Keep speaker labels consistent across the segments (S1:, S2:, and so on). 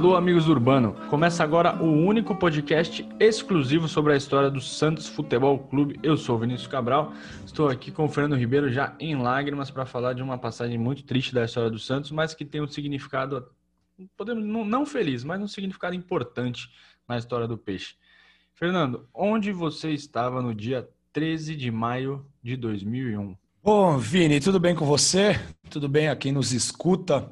S1: Alô, amigos do Urbano! Começa agora o único podcast exclusivo sobre a história do Santos Futebol Clube. Eu sou Vinícius Cabral, estou aqui com o Fernando Ribeiro já em lágrimas para falar de uma passagem muito triste da história do Santos, mas que tem um significado, podemos não feliz, mas um significado importante na história do peixe. Fernando, onde você estava no dia 13 de maio de 2001?
S2: Bom, Vini, tudo bem com você? Tudo bem a quem nos escuta?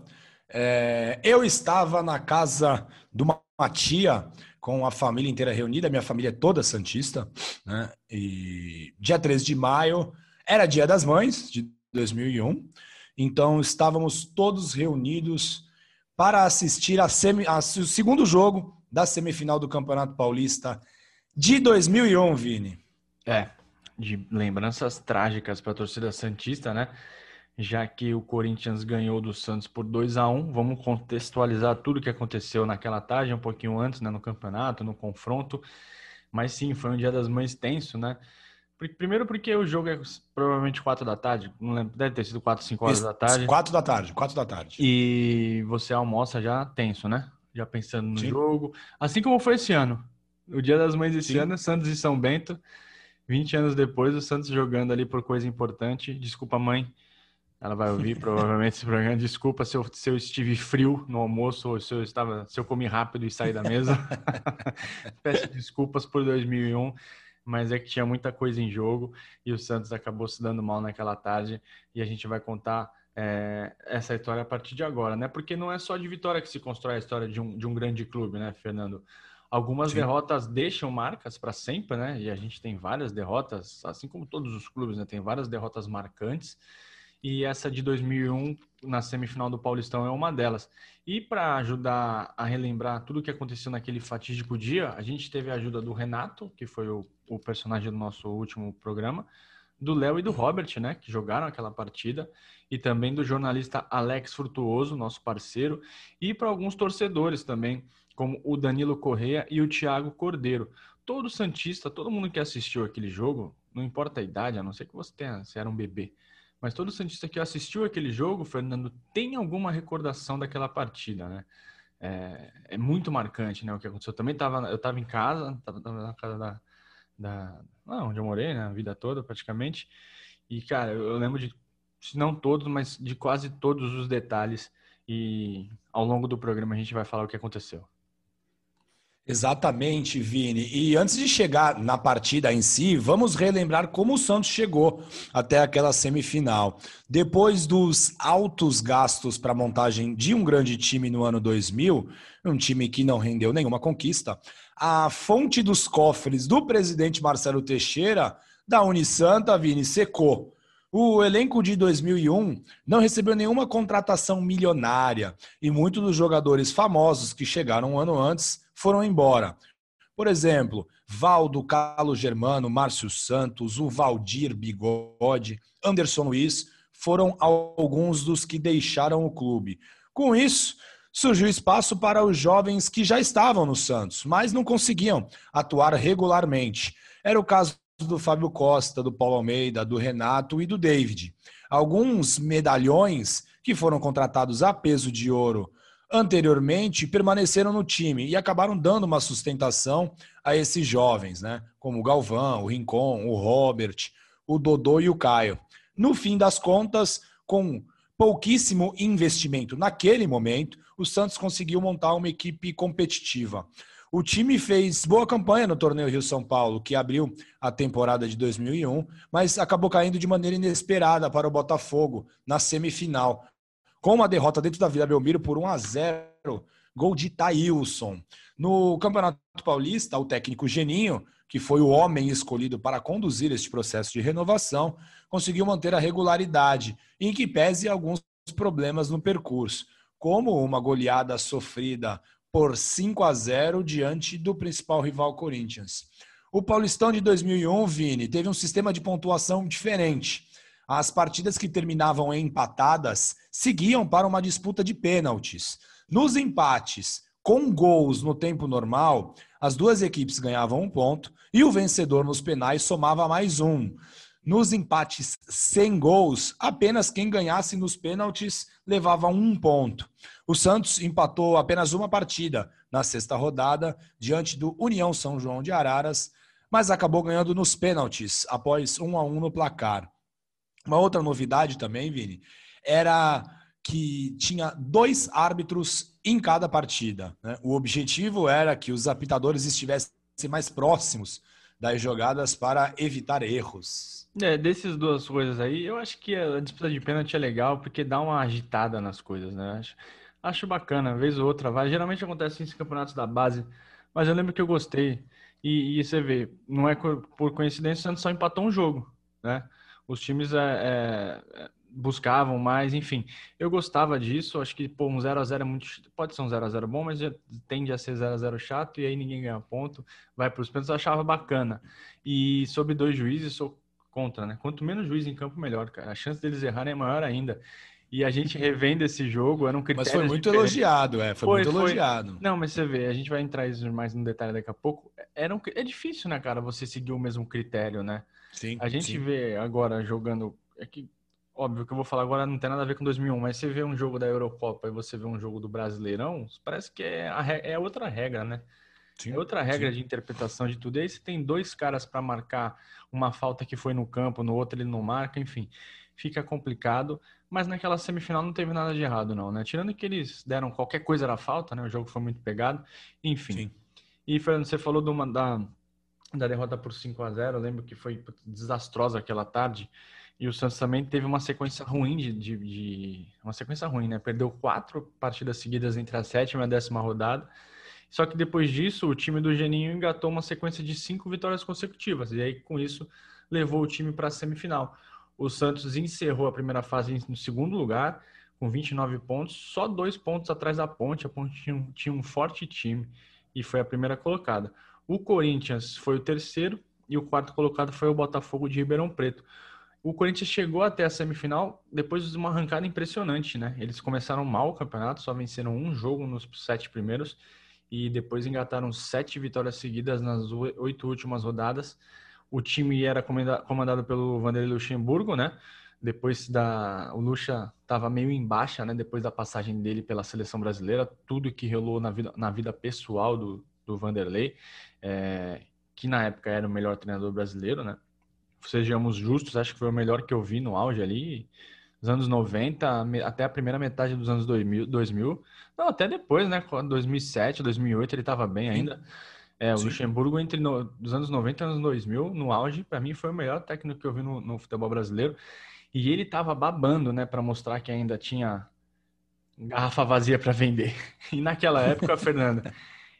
S2: É, eu estava na casa de uma tia com a família inteira reunida, minha família é toda santista, né? E dia 13 de maio era Dia das Mães de 2001, então estávamos todos reunidos para assistir a semi, a, o segundo jogo da semifinal do Campeonato Paulista de 2001, Vini.
S1: É, de lembranças trágicas para a torcida santista, né? Já que o Corinthians ganhou do Santos por 2 a 1 Vamos contextualizar tudo o que aconteceu naquela tarde, um pouquinho antes, né, no campeonato, no confronto. Mas sim, foi um dia das mães tenso, né? Primeiro porque o jogo é provavelmente 4 da tarde, não lembro, deve ter sido 4, 5 horas da tarde.
S2: 4 da tarde, 4 da tarde.
S1: E você almoça já tenso, né? Já pensando no sim. jogo. Assim como foi esse ano. O dia das mães esse sim. ano, Santos e São Bento. 20 anos depois, o Santos jogando ali por coisa importante. Desculpa, mãe ela vai ouvir provavelmente esse programa. Desculpa se eu, se eu estive frio no almoço ou se eu estava, se eu comi rápido e saí da mesa. Peço desculpas por 2001, mas é que tinha muita coisa em jogo e o Santos acabou se dando mal naquela tarde e a gente vai contar é, essa história a partir de agora, né? Porque não é só de vitória que se constrói a história de um, de um grande clube, né, Fernando? Algumas Sim. derrotas deixam marcas para sempre, né? E a gente tem várias derrotas, assim como todos os clubes, né? Tem várias derrotas marcantes e essa de 2001 na semifinal do Paulistão é uma delas. E para ajudar a relembrar tudo o que aconteceu naquele fatídico dia, a gente teve a ajuda do Renato, que foi o, o personagem do nosso último programa, do Léo e do Robert, né, que jogaram aquela partida, e também do jornalista Alex Frutuoso, nosso parceiro, e para alguns torcedores também, como o Danilo Correia e o Thiago Cordeiro. Todo santista, todo mundo que assistiu aquele jogo, não importa a idade, a não ser que você tenha, se era um bebê, mas todo Santista que assistiu aquele jogo, Fernando, tem alguma recordação daquela partida, né? É, é muito marcante, né? O que aconteceu. Eu também estava, eu estava em casa, estava na casa da, da onde eu morei, né? A vida toda, praticamente. E, cara, eu lembro de, se não todos, mas de quase todos os detalhes. E ao longo do programa a gente vai falar o que aconteceu.
S2: Exatamente, Vini. E antes de chegar na partida em si, vamos relembrar como o Santos chegou até aquela semifinal. Depois dos altos gastos para a montagem de um grande time no ano 2000, um time que não rendeu nenhuma conquista, a fonte dos cofres do presidente Marcelo Teixeira, da Unisanta, Vini, secou. O elenco de 2001 não recebeu nenhuma contratação milionária e muitos dos jogadores famosos que chegaram um ano antes foram embora. Por exemplo, Valdo, Carlos Germano, Márcio Santos, o Valdir Bigode, Anderson Luiz foram alguns dos que deixaram o clube. Com isso, surgiu espaço para os jovens que já estavam no Santos, mas não conseguiam atuar regularmente. Era o caso do Fábio Costa, do Paulo Almeida, do Renato e do David. Alguns medalhões que foram contratados a peso de ouro anteriormente permaneceram no time e acabaram dando uma sustentação a esses jovens, né? Como o Galvão, o Rincon, o Robert, o Dodô e o Caio. No fim das contas, com pouquíssimo investimento naquele momento, o Santos conseguiu montar uma equipe competitiva. O time fez boa campanha no torneio Rio São Paulo, que abriu a temporada de 2001, mas acabou caindo de maneira inesperada para o Botafogo na semifinal, com uma derrota dentro da Vila Belmiro por 1 a 0, gol de Thailson. No Campeonato Paulista, o técnico Geninho, que foi o homem escolhido para conduzir este processo de renovação, conseguiu manter a regularidade, em que pese alguns problemas no percurso, como uma goleada sofrida por 5 a 0 diante do principal rival Corinthians. O Paulistão de 2001, Vini, teve um sistema de pontuação diferente. As partidas que terminavam empatadas seguiam para uma disputa de pênaltis. Nos empates, com gols no tempo normal, as duas equipes ganhavam um ponto e o vencedor nos penais somava mais um. Nos empates sem gols, apenas quem ganhasse nos pênaltis levava um ponto. O Santos empatou apenas uma partida na sexta rodada diante do União São João de Araras, mas acabou ganhando nos pênaltis após um a um no placar. Uma outra novidade também, Vini, era que tinha dois árbitros em cada partida. Né? O objetivo era que os apitadores estivessem mais próximos das jogadas para evitar erros.
S1: É, dessas duas coisas aí, eu acho que a disputa de pênalti é legal porque dá uma agitada nas coisas, né? Acho, acho bacana, vez ou outra vai. Geralmente acontece em campeonatos da base, mas eu lembro que eu gostei. E, e você vê, não é por coincidência, o Santos só empatou um jogo, né? Os times é, é, buscavam mais, enfim. Eu gostava disso, acho que pô, um 0x0 é muito. Pode ser um 0x0 bom, mas tende a ser 0x0 chato e aí ninguém ganha ponto, vai para os pênaltis, achava bacana. E sobre dois juízes, sou contra, né? Quanto menos juiz em campo, melhor, cara. A chance deles errarem é maior ainda. E a gente revendo esse jogo, era um critério.
S2: Mas foi muito diferentes. elogiado, é. Foi, foi muito foi... elogiado.
S1: Não, mas você vê, a gente vai entrar isso mais no detalhe daqui a pouco. Era um... É difícil, né, cara, você seguir o mesmo critério, né?
S2: Sim.
S1: A gente
S2: sim.
S1: vê agora jogando. É que, óbvio que eu vou falar agora não tem nada a ver com 2001, mas você vê um jogo da Eurocopa e você vê um jogo do Brasileirão, parece que é, a... é outra regra, né? Sim, é outra regra sim. de interpretação de tudo. E aí você tem dois caras para marcar uma falta que foi no campo, no outro ele não marca, enfim, fica complicado. Mas naquela semifinal não teve nada de errado, não, né? Tirando que eles deram qualquer coisa era falta, né? O jogo foi muito pegado, enfim. Sim. E, Fernando, você falou de uma, da, da derrota por 5 a 0 Eu lembro que foi desastrosa aquela tarde. E o Santos também teve uma sequência ruim de, de, de, uma sequência ruim, né? Perdeu quatro partidas seguidas entre a sétima e a décima rodada. Só que depois disso, o time do Geninho engatou uma sequência de cinco vitórias consecutivas. E aí, com isso, levou o time para a semifinal. O Santos encerrou a primeira fase no segundo lugar, com 29 pontos, só dois pontos atrás da Ponte. A Ponte tinha um, tinha um forte time e foi a primeira colocada. O Corinthians foi o terceiro e o quarto colocado foi o Botafogo de Ribeirão Preto. O Corinthians chegou até a semifinal depois de uma arrancada impressionante, né? Eles começaram mal o campeonato, só venceram um jogo nos sete primeiros e depois engataram sete vitórias seguidas nas oito últimas rodadas. O time era comandado pelo Vanderlei Luxemburgo, né? Depois da. O Lucha estava meio em baixa, né? Depois da passagem dele pela seleção brasileira, tudo que rolou na vida, na vida pessoal do, do Vanderlei, é, que na época era o melhor treinador brasileiro, né? Sejamos justos, acho que foi o melhor que eu vi no auge ali dos anos 90 até a primeira metade dos anos 2000, 2000 não, até depois, né, 2007, 2008 ele estava bem ainda. É, o Sim. Luxemburgo entre no, dos anos 90 e anos 2000, no auge, para mim foi o melhor técnico que eu vi no, no futebol brasileiro. E ele estava babando, né, para mostrar que ainda tinha garrafa vazia para vender. E naquela época, Fernanda,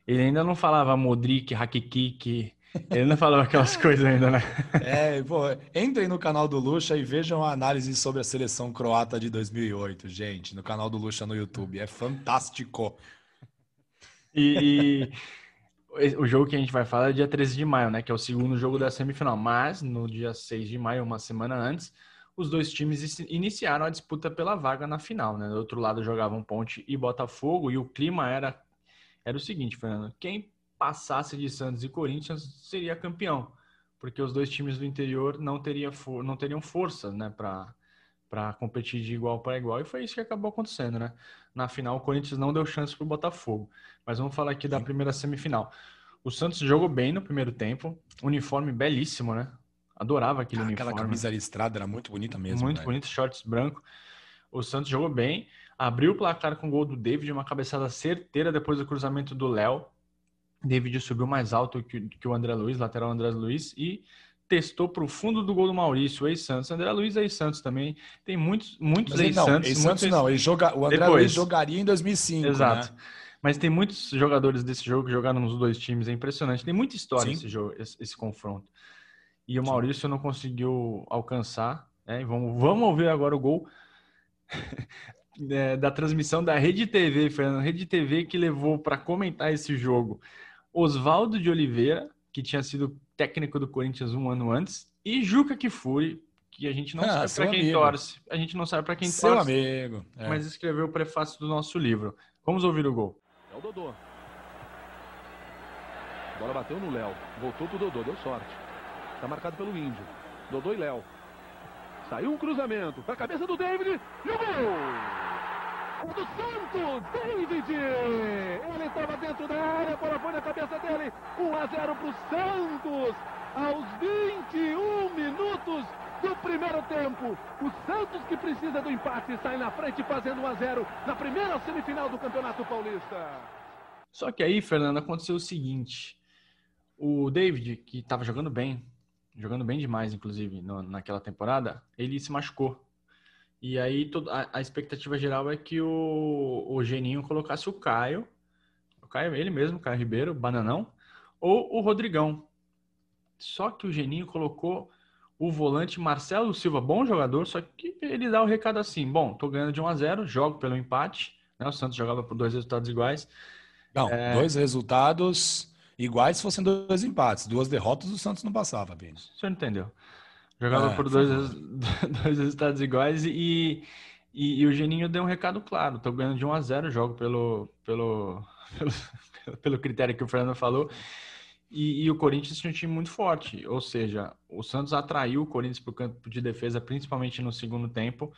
S1: ele ainda não falava Modric, Hakiki, ele não falava aquelas coisas ainda, né?
S2: É, pô, entrem no canal do Lucha e vejam a análise sobre a seleção croata de 2008, gente, no canal do Lucha no YouTube. É fantástico.
S1: E, e, o jogo que a gente vai falar é dia 13 de maio, né? Que é o segundo jogo da semifinal. Mas no dia 6 de maio, uma semana antes, os dois times iniciaram a disputa pela vaga na final, né? Do outro lado jogavam Ponte e Botafogo, e o clima era, era o seguinte, Fernando. Quem passasse de Santos e Corinthians, seria campeão, porque os dois times do interior não, teria for, não teriam força né, para competir de igual para igual, e foi isso que acabou acontecendo. Né? Na final, o Corinthians não deu chance para o Botafogo. Mas vamos falar aqui da primeira semifinal. O Santos jogou bem no primeiro tempo, uniforme belíssimo, né? Adorava aquele ah, uniforme.
S2: Aquela camisa listrada era muito bonita mesmo.
S1: Muito bonito, shorts branco. O Santos jogou bem, abriu o placar com o gol do David, uma cabeçada certeira depois do cruzamento do Léo. David subiu mais alto que, que o André Luiz, lateral André Luiz, e testou para o fundo do gol do Maurício, o ex-Santos. André Luiz é ex-Santos também. Tem muitos, muitos ex-Santos.
S2: Ex não, ele joga, o André Depois. Luiz jogaria em 2005,
S1: Exato.
S2: Né?
S1: Mas tem muitos jogadores desse jogo que jogaram nos dois times, é impressionante. Tem muita história esse jogo, esse, esse, confronto. E o Maurício Sim. não conseguiu alcançar. Né? Vamos, vamos ouvir agora o gol é, da transmissão da Rede TV, Fernando. Rede TV que levou para comentar esse jogo Oswaldo de Oliveira, que tinha sido técnico do Corinthians um ano antes, e Juca Kifuri, que a gente não ah, sabe para quem amigo. torce. A gente não sabe para quem
S2: seu
S1: torce.
S2: amigo.
S1: É. Mas escreveu o prefácio do nosso livro. Vamos ouvir o gol.
S3: É o Dodô. A bola bateu no Léo. Voltou pro Dodô, deu sorte. Tá marcado pelo Índio. Dodô e Léo. Saiu um cruzamento para a cabeça do David e o gol! Do Santos, David! Ele estava dentro da área, a bola foi na cabeça dele. 1 a 0 para o Santos. Aos 21 minutos do primeiro tempo. O Santos que precisa do empate sai na frente fazendo 1 a 0 na primeira semifinal do Campeonato Paulista.
S1: Só que aí, Fernando, aconteceu o seguinte. O David, que estava jogando bem, jogando bem demais, inclusive, no, naquela temporada, ele se machucou. E aí a, expectativa geral é que o, o Geninho colocasse o Caio, o Caio, ele mesmo, Caio Ribeiro, Bananão, ou o Rodrigão. Só que o Geninho colocou o volante Marcelo Silva, bom jogador, só que ele dá o recado assim: bom, tô ganhando de 1 a 0 jogo pelo empate. Né? O Santos jogava por dois resultados iguais.
S2: Não, é... dois resultados iguais se fossem dois empates. Duas derrotas o Santos não passava, Bini.
S1: O senhor entendeu? Jogava é, por dois, dois resultados iguais e, e, e, o Geninho deu um recado claro. Tô ganhando de 1 a 0 jogo pelo, pelo, pelo, pelo critério que o Fernando falou. E, e, o Corinthians tinha um time muito forte, ou seja, o Santos atraiu o Corinthians para o campo de defesa, principalmente no segundo tempo.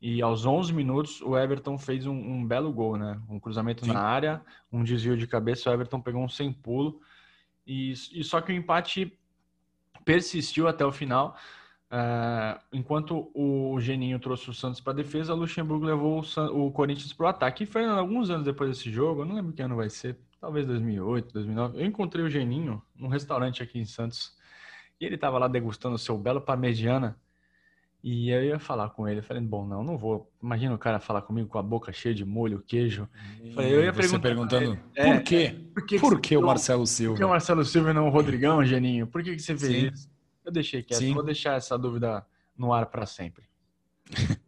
S1: E aos 11 minutos, o Everton fez um, um belo gol, né? Um cruzamento Sim. na área, um desvio de cabeça. O Everton pegou um sem pulo. E, e só que o empate persistiu até o final. Uh, enquanto o Geninho trouxe o Santos para a defesa, o Luxemburgo levou o, o Corinthians para o ataque. E Fernando, alguns anos depois desse jogo, eu não lembro que ano vai ser, talvez 2008, 2009, eu encontrei o Geninho num restaurante aqui em Santos. E ele estava lá degustando o seu belo parmegiana. E eu ia falar com ele, falei, bom, não, não vou. Imagina o cara falar comigo com a boca cheia de molho, queijo.
S2: Falei, eu ia Você perguntando, é, por quê? É, por que, por que, o Marcelo Silva? Por que
S1: o Marcelo Silva e não o Rodrigão, Geninho? Por que, que você fez Sim. isso? Eu deixei quieto, Sim. vou deixar essa dúvida no ar para sempre.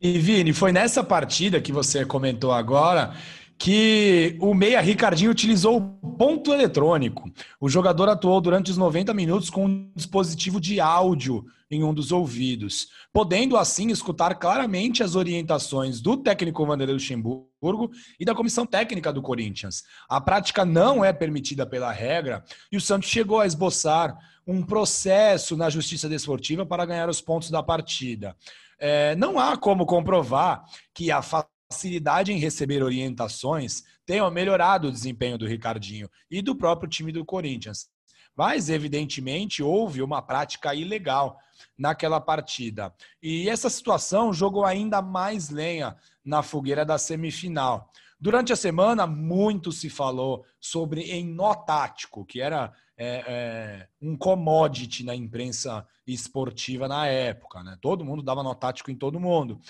S2: e Vini, foi nessa partida que você comentou agora que o meia Ricardinho utilizou o ponto eletrônico. O jogador atuou durante os 90 minutos com um dispositivo de áudio em um dos ouvidos, podendo assim escutar claramente as orientações do técnico Vanderlei Luxemburgo e da comissão técnica do Corinthians. A prática não é permitida pela regra e o Santos chegou a esboçar um processo na Justiça Desportiva para ganhar os pontos da partida. É, não há como comprovar que a facilidade em receber orientações tenha melhorado o desempenho do Ricardinho e do próprio time do Corinthians. Mas, evidentemente, houve uma prática ilegal naquela partida. E essa situação jogou ainda mais lenha na fogueira da semifinal. Durante a semana, muito se falou sobre em nó tático, que era é, é, um commodity na imprensa esportiva na época. Né? Todo mundo dava nó tático em todo mundo.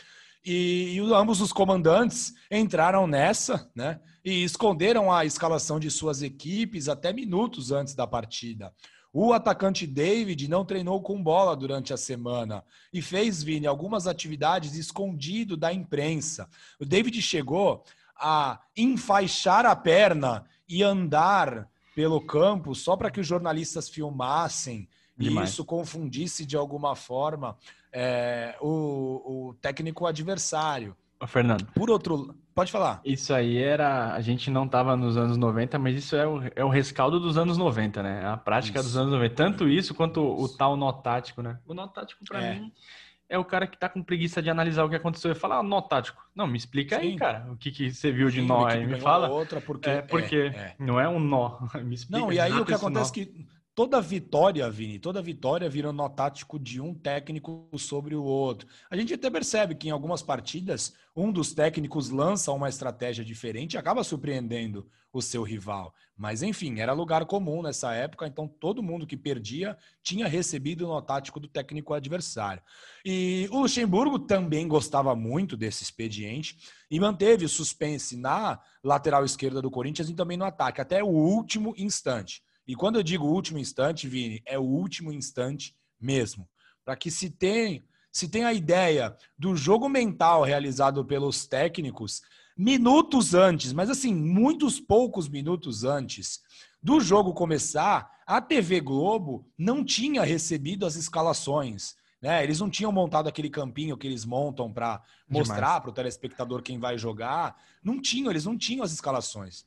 S2: E, e, ambos os comandantes entraram nessa, né? E esconderam a escalação de suas equipes até minutos antes da partida. O atacante David não treinou com bola durante a semana e fez, Vini, algumas atividades escondido da imprensa. O David chegou a enfaixar a perna e andar pelo campo só para que os jornalistas filmassem Demais. e isso confundisse de alguma forma é, o, o técnico adversário.
S1: Ô, Fernando.
S2: Por outro pode falar.
S1: Isso aí era. A gente não estava nos anos 90, mas isso é o, é o rescaldo dos anos 90, né? A prática isso. dos anos 90. Tanto isso quanto o, o tal nó tático, né? O nó tático, para é. mim, é o cara que tá com preguiça de analisar o que aconteceu e falar, ah, nó tático. Não, me explica Sim. aí, cara, o que, que você viu de Sim, nó aí. Me fala.
S2: Outra porque,
S1: é, porque é, é. não é um nó.
S2: Me explica não, e aí o que acontece é que toda vitória, Vini, toda vitória vira nó tático de um técnico sobre o outro. A gente até percebe que em algumas partidas, um dos técnicos lança uma estratégia diferente e acaba surpreendendo o seu rival. Mas, enfim, era lugar comum nessa época, então todo mundo que perdia tinha recebido o nó tático do técnico adversário. E o Luxemburgo também gostava muito desse expediente e manteve o suspense na lateral esquerda do Corinthians e também no ataque, até o último instante. E quando eu digo último instante, Vini, é o último instante mesmo. Para que se tenha, se tenha a ideia do jogo mental realizado pelos técnicos minutos antes, mas assim, muitos poucos minutos antes do jogo começar, a TV Globo não tinha recebido as escalações. Né? Eles não tinham montado aquele campinho que eles montam para mostrar para o telespectador quem vai jogar. Não tinham, eles não tinham as escalações.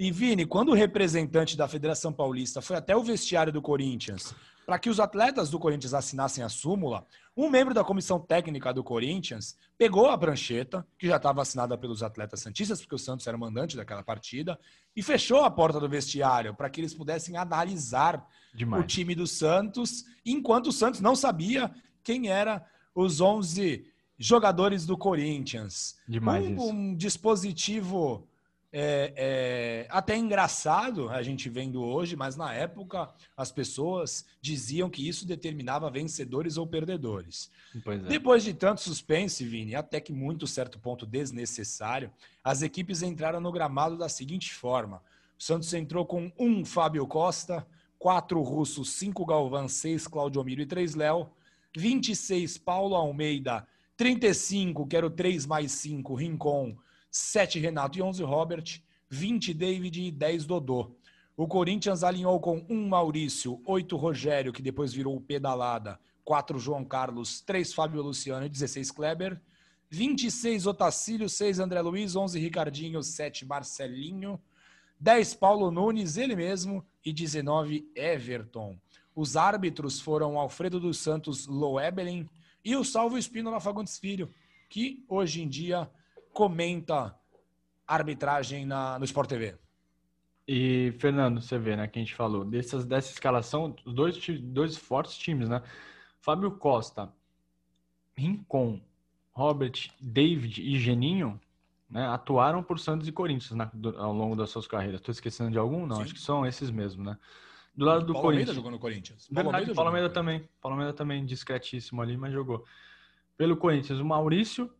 S2: E Vini, quando o representante da Federação Paulista foi até o vestiário do Corinthians para que os atletas do Corinthians assinassem a súmula, um membro da comissão técnica do Corinthians pegou a prancheta, que já estava assinada pelos atletas santistas, porque o Santos era o mandante daquela partida, e fechou a porta do vestiário para que eles pudessem analisar Demais. o time do Santos, enquanto o Santos não sabia quem era os 11 jogadores do Corinthians.
S1: Demais
S2: um, um dispositivo é, é, até engraçado a gente vendo hoje, mas na época as pessoas diziam que isso determinava vencedores ou perdedores. É. Depois de tanto suspense, Vini, até que muito certo ponto desnecessário, as equipes entraram no gramado da seguinte forma: o Santos entrou com um Fábio Costa, quatro russos, cinco Galvão, seis Claudio Miro e três Léo, 26 Paulo Almeida, 35, que era o 3 mais 5, Rincon. 7 Renato e 11 Robert, 20 David e 10 Dodô. O Corinthians alinhou com 1 Maurício, 8 Rogério, que depois virou o Pedalada, 4 João Carlos, 3 Fábio Luciano e 16 Kleber, 26 Otacílio, 6 André Luiz, 11 Ricardinho, 7 Marcelinho, 10 Paulo Nunes, ele mesmo, e 19 Everton. Os árbitros foram Alfredo dos Santos Loebelin e o Salvo Espínola Fagundes Filho, que hoje em dia comenta arbitragem na, no Sport TV.
S1: E, Fernando, você vê, né, que a gente falou, dessas, dessa escalação, dois, dois fortes times, né? Fábio Costa, Rincon, Robert, David e Geninho, né, atuaram por Santos e Corinthians né, do, ao longo das suas carreiras. Estou esquecendo de algum? Não, Sim. acho que são esses mesmos, né? Do lado do
S2: Paulo
S1: Corinthians.
S2: Almeida jogou no Corinthians.
S1: Paulo Verdade, Paulo Almeida também. Paulo Almeida também, discretíssimo ali, mas jogou. Pelo Corinthians, o Maurício,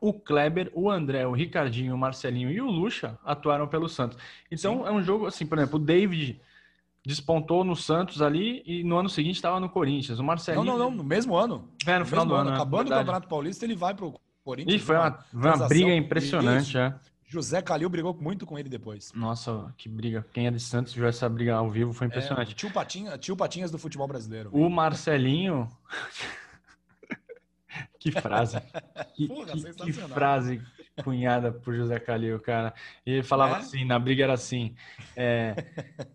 S1: o Kleber, o André, o Ricardinho, o Marcelinho e o Lucha atuaram pelo Santos. Então Sim. é um jogo assim, por exemplo, o David despontou no Santos ali e no ano seguinte estava no Corinthians. O Marcelinho.
S2: Não, não, não, no mesmo ano.
S1: É, no, no final do ano. ano
S2: né? Acabando o Campeonato Paulista, ele vai pro Corinthians.
S1: E foi uma, uma, uma briga impressionante, é.
S2: José Calil brigou muito com ele depois.
S1: Nossa, que briga. Quem é de Santos viu essa briga ao vivo, foi é, impressionante. É,
S2: tio, Patinha, tio Patinhas do futebol brasileiro.
S1: O Marcelinho. Que frase. Que,
S2: Porra,
S1: que, que, frase cunhada por José Calil, cara. E ele falava é? assim, na briga era assim. É,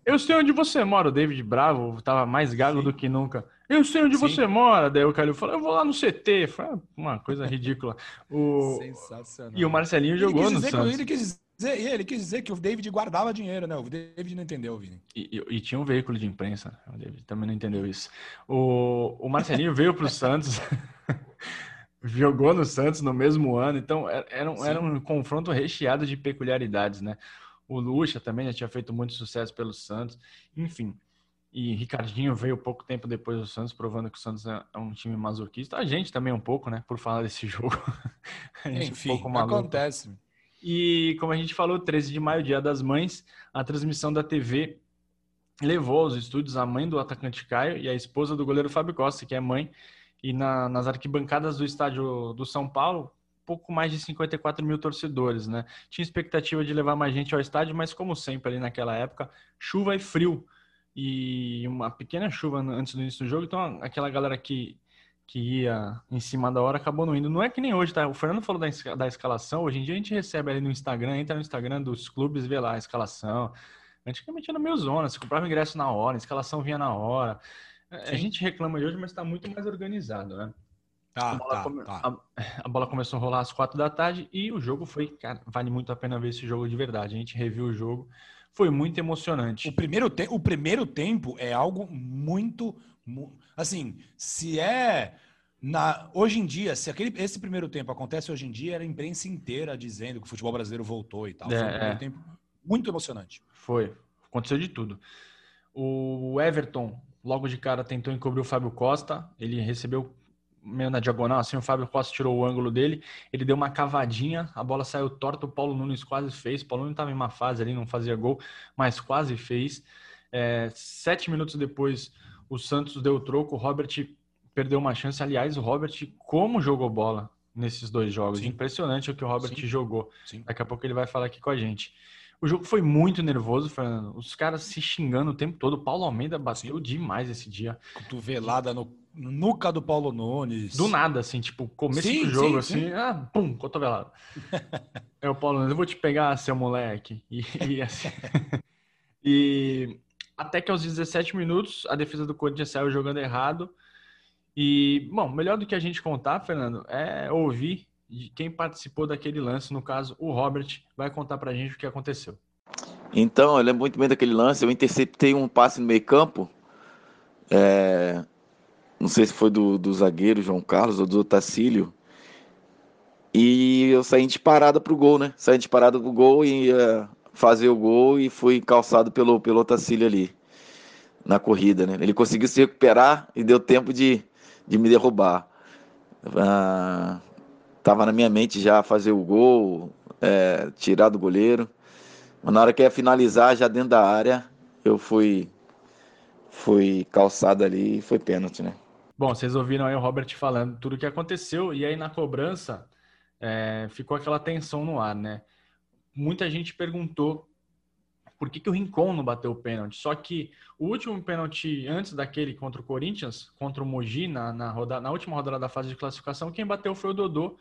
S1: eu sei onde você mora. O David Bravo tava mais gago Sim. do que nunca. Eu sei onde Sim. você mora. Daí o Calil falou, eu vou lá no CT. Foi uma coisa ridícula. O... Sensacional. E o Marcelinho jogou no Santos.
S2: Ele quis dizer, ele quis dizer que o David guardava dinheiro, né? O David não entendeu, Vini.
S1: E, e, e, tinha um veículo de imprensa. O David também não entendeu isso. O, o Marcelinho veio para o Santos jogou no Santos no mesmo ano, então era um, era um confronto recheado de peculiaridades, né? O Lucha também já tinha feito muito sucesso pelo Santos, enfim. E Ricardinho veio pouco tempo depois do Santos, provando que o Santos é, é um time masoquista. A gente também um pouco, né? Por falar desse jogo.
S2: Enfim, um acontece.
S1: E como a gente falou, 13 de maio, dia das mães, a transmissão da TV levou aos estúdios a mãe do atacante Caio e a esposa do goleiro Fábio Costa, que é mãe e na, nas arquibancadas do estádio do São Paulo, pouco mais de 54 mil torcedores, né? Tinha expectativa de levar mais gente ao estádio, mas como sempre ali naquela época, chuva e frio e uma pequena chuva antes do início do jogo, então aquela galera que que ia em cima da hora acabou não indo. Não é que nem hoje, tá? O Fernando falou da, da escalação. Hoje em dia a gente recebe ali no Instagram, entra no Instagram dos clubes, vê lá a escalação. Antigamente era meio zona, você comprava ingresso na hora, a escalação vinha na hora. É, a gente reclama de hoje, mas está muito mais organizado, né?
S2: Tá, a, bola tá, come...
S1: tá. A, a, bola começou a rolar às quatro da tarde e o jogo foi, cara, vale muito a pena ver esse jogo de verdade. A gente reviu o jogo, foi muito emocionante.
S2: O primeiro, te... o primeiro tempo é algo muito, assim, se é na hoje em dia, se aquele esse primeiro tempo acontece hoje em dia, era a imprensa inteira dizendo que o futebol brasileiro voltou e tal. É, foi um primeiro é. tempo muito emocionante.
S1: Foi, aconteceu de tudo. O Everton logo de cara tentou encobrir o Fábio Costa, ele recebeu meio na diagonal, assim, o Fábio Costa tirou o ângulo dele, ele deu uma cavadinha, a bola saiu torta, o Paulo Nunes quase fez, o Paulo Nunes estava em uma fase ali, não fazia gol, mas quase fez. É, sete minutos depois, o Santos deu o troco, o Robert perdeu uma chance, aliás, o Robert, como jogou bola nesses dois jogos, Sim. impressionante o que o Robert Sim. jogou, Sim. daqui a pouco ele vai falar aqui com a gente. O jogo foi muito nervoso, Fernando. Os caras se xingando o tempo todo. O Paulo Almeida bateu demais esse dia.
S2: Cotovelada no nuca do Paulo Nunes.
S1: Do nada, assim, tipo, começo sim, do jogo, sim, assim, sim. ah, pum, cotovelada. é o Paulo Nunes, eu vou te pegar, seu moleque. E, e assim. e Até que aos 17 minutos, a defesa do Corinthians saiu jogando errado. E, bom, melhor do que a gente contar, Fernando, é ouvir quem participou daquele lance. No caso, o Robert vai contar pra gente o que aconteceu.
S4: Então, eu lembro muito bem daquele lance. Eu interceptei um passe no meio campo. É... Não sei se foi do, do zagueiro João Carlos ou do Otacílio. E eu saí de parada pro gol, né? Saí de parada pro gol e ia fazer o gol e fui calçado pelo, pelo Otacílio ali na corrida, né? Ele conseguiu se recuperar e deu tempo de, de me derrubar. Ah, tava na minha mente já fazer o gol, é, tirar do goleiro. Mas na hora que ia finalizar, já dentro da área, eu fui, fui calçado ali e foi pênalti, né?
S1: Bom, vocês ouviram aí o Robert falando tudo o que aconteceu, e aí na cobrança é, ficou aquela tensão no ar, né? Muita gente perguntou por que, que o Rincon não bateu o pênalti. Só que o último pênalti antes daquele contra o Corinthians, contra o Mogi, na, na, rodada, na última rodada da fase de classificação, quem bateu foi o Dodô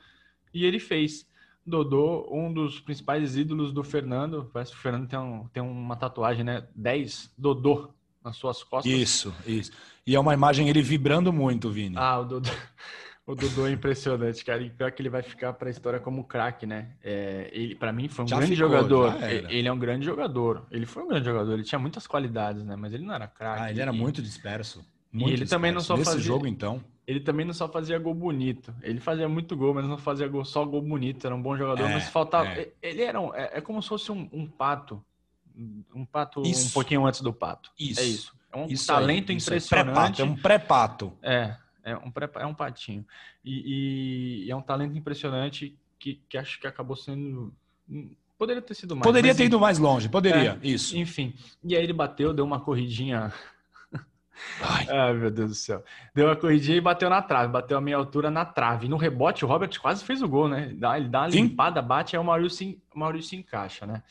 S1: e ele fez. Dodô, um dos principais ídolos do Fernando. Parece que o Fernando tem, um, tem uma tatuagem, né? 10 Dodô nas suas costas.
S2: Isso, isso. E é uma imagem ele vibrando muito, Vini.
S1: Ah, o Dodô. O Dodô é impressionante, cara. E pior que ele vai ficar para a história como craque, né? É, ele, para mim, foi um já grande ficou, jogador. Ele é um grande jogador. Ele foi um grande jogador. Ele tinha muitas qualidades, né? Mas ele não era craque.
S2: Ah, ele era muito disperso.
S1: Muito e ele disperso. também não só
S2: Nesse
S1: fazia.
S2: jogo, então.
S1: Ele também não só fazia gol bonito. Ele fazia muito gol, mas não fazia gol, só gol bonito. Era um bom jogador, é, mas faltava. É. Ele era um, é, é, como se fosse um, um pato. Um pato isso. um pouquinho antes do pato. Isso. É isso. É um isso talento aí, impressionante.
S2: É, um pré-pato.
S1: É, é um, é um patinho. E, e, e, é um talento impressionante que, que acho que acabou sendo. Poderia ter sido mais.
S2: Poderia ter ido mais longe, poderia, é, isso.
S1: Enfim. E aí ele bateu, deu uma corridinha Ai. Ai. meu Deus do céu. Deu uma corridinha e bateu na trave, bateu a meia altura na trave. No rebote, o Robert quase fez o gol, né? Ele dá, ele dá uma Sim. limpada, bate, aí o Maurício, o Maurício se encaixa, né?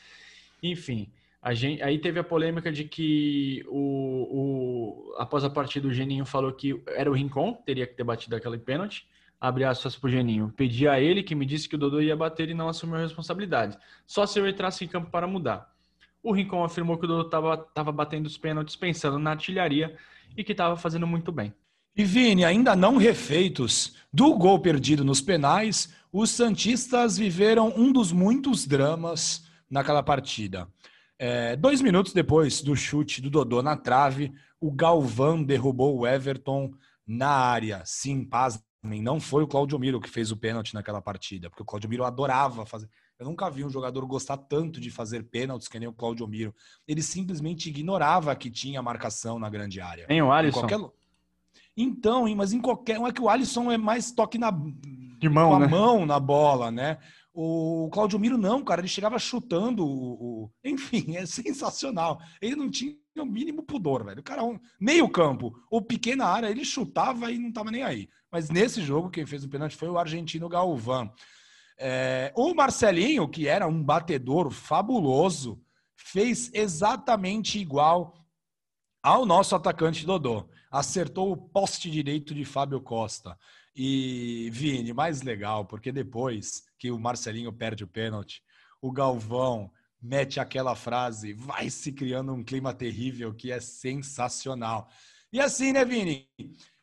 S1: Enfim, gente, aí teve a polêmica de que o, o, após a partida o Geninho falou que era o Rincon, teria que ter batido aquele pênalti. Abre aspas pro Geninho. Pedi a ele que me disse que o Dodô ia bater e não assumiu a responsabilidade. Só se eu entrasse em campo para mudar. O Rincon afirmou que o Dodô estava batendo os pênaltis pensando na artilharia e que estava fazendo muito bem.
S2: E Vini, ainda não refeitos do gol perdido nos penais, os Santistas viveram um dos muitos dramas naquela partida. É, dois minutos depois do chute do Dodô na trave, o Galvão derrubou o Everton na área. Sim, pasmem, não foi o Claudio Miro que fez o pênalti naquela partida, porque o Claudio Miro adorava fazer. Eu nunca vi um jogador gostar tanto de fazer pênaltis que nem o Claudio Miro. Ele simplesmente ignorava que tinha marcação na grande área.
S1: Tem o Alisson? Qualquer...
S2: Então, mas em qualquer. Não é que o Alisson é mais toque na.
S1: De mão,
S2: com a
S1: né?
S2: mão na bola, né? O Claudio Miro não, cara, ele chegava chutando o, o, Enfim, é sensacional. Ele não tinha o mínimo pudor, velho. O cara, um, meio campo ou pequena área, ele chutava e não tava nem aí. Mas nesse jogo, quem fez o pênalti foi o argentino Galvão. É, o Marcelinho, que era um batedor fabuloso, fez exatamente igual ao nosso atacante Dodô. Acertou o poste direito de Fábio Costa. E, Vini, mais legal, porque depois que o Marcelinho perde o pênalti, o Galvão mete aquela frase, vai se criando um clima terrível que é sensacional. E assim, né, Vini?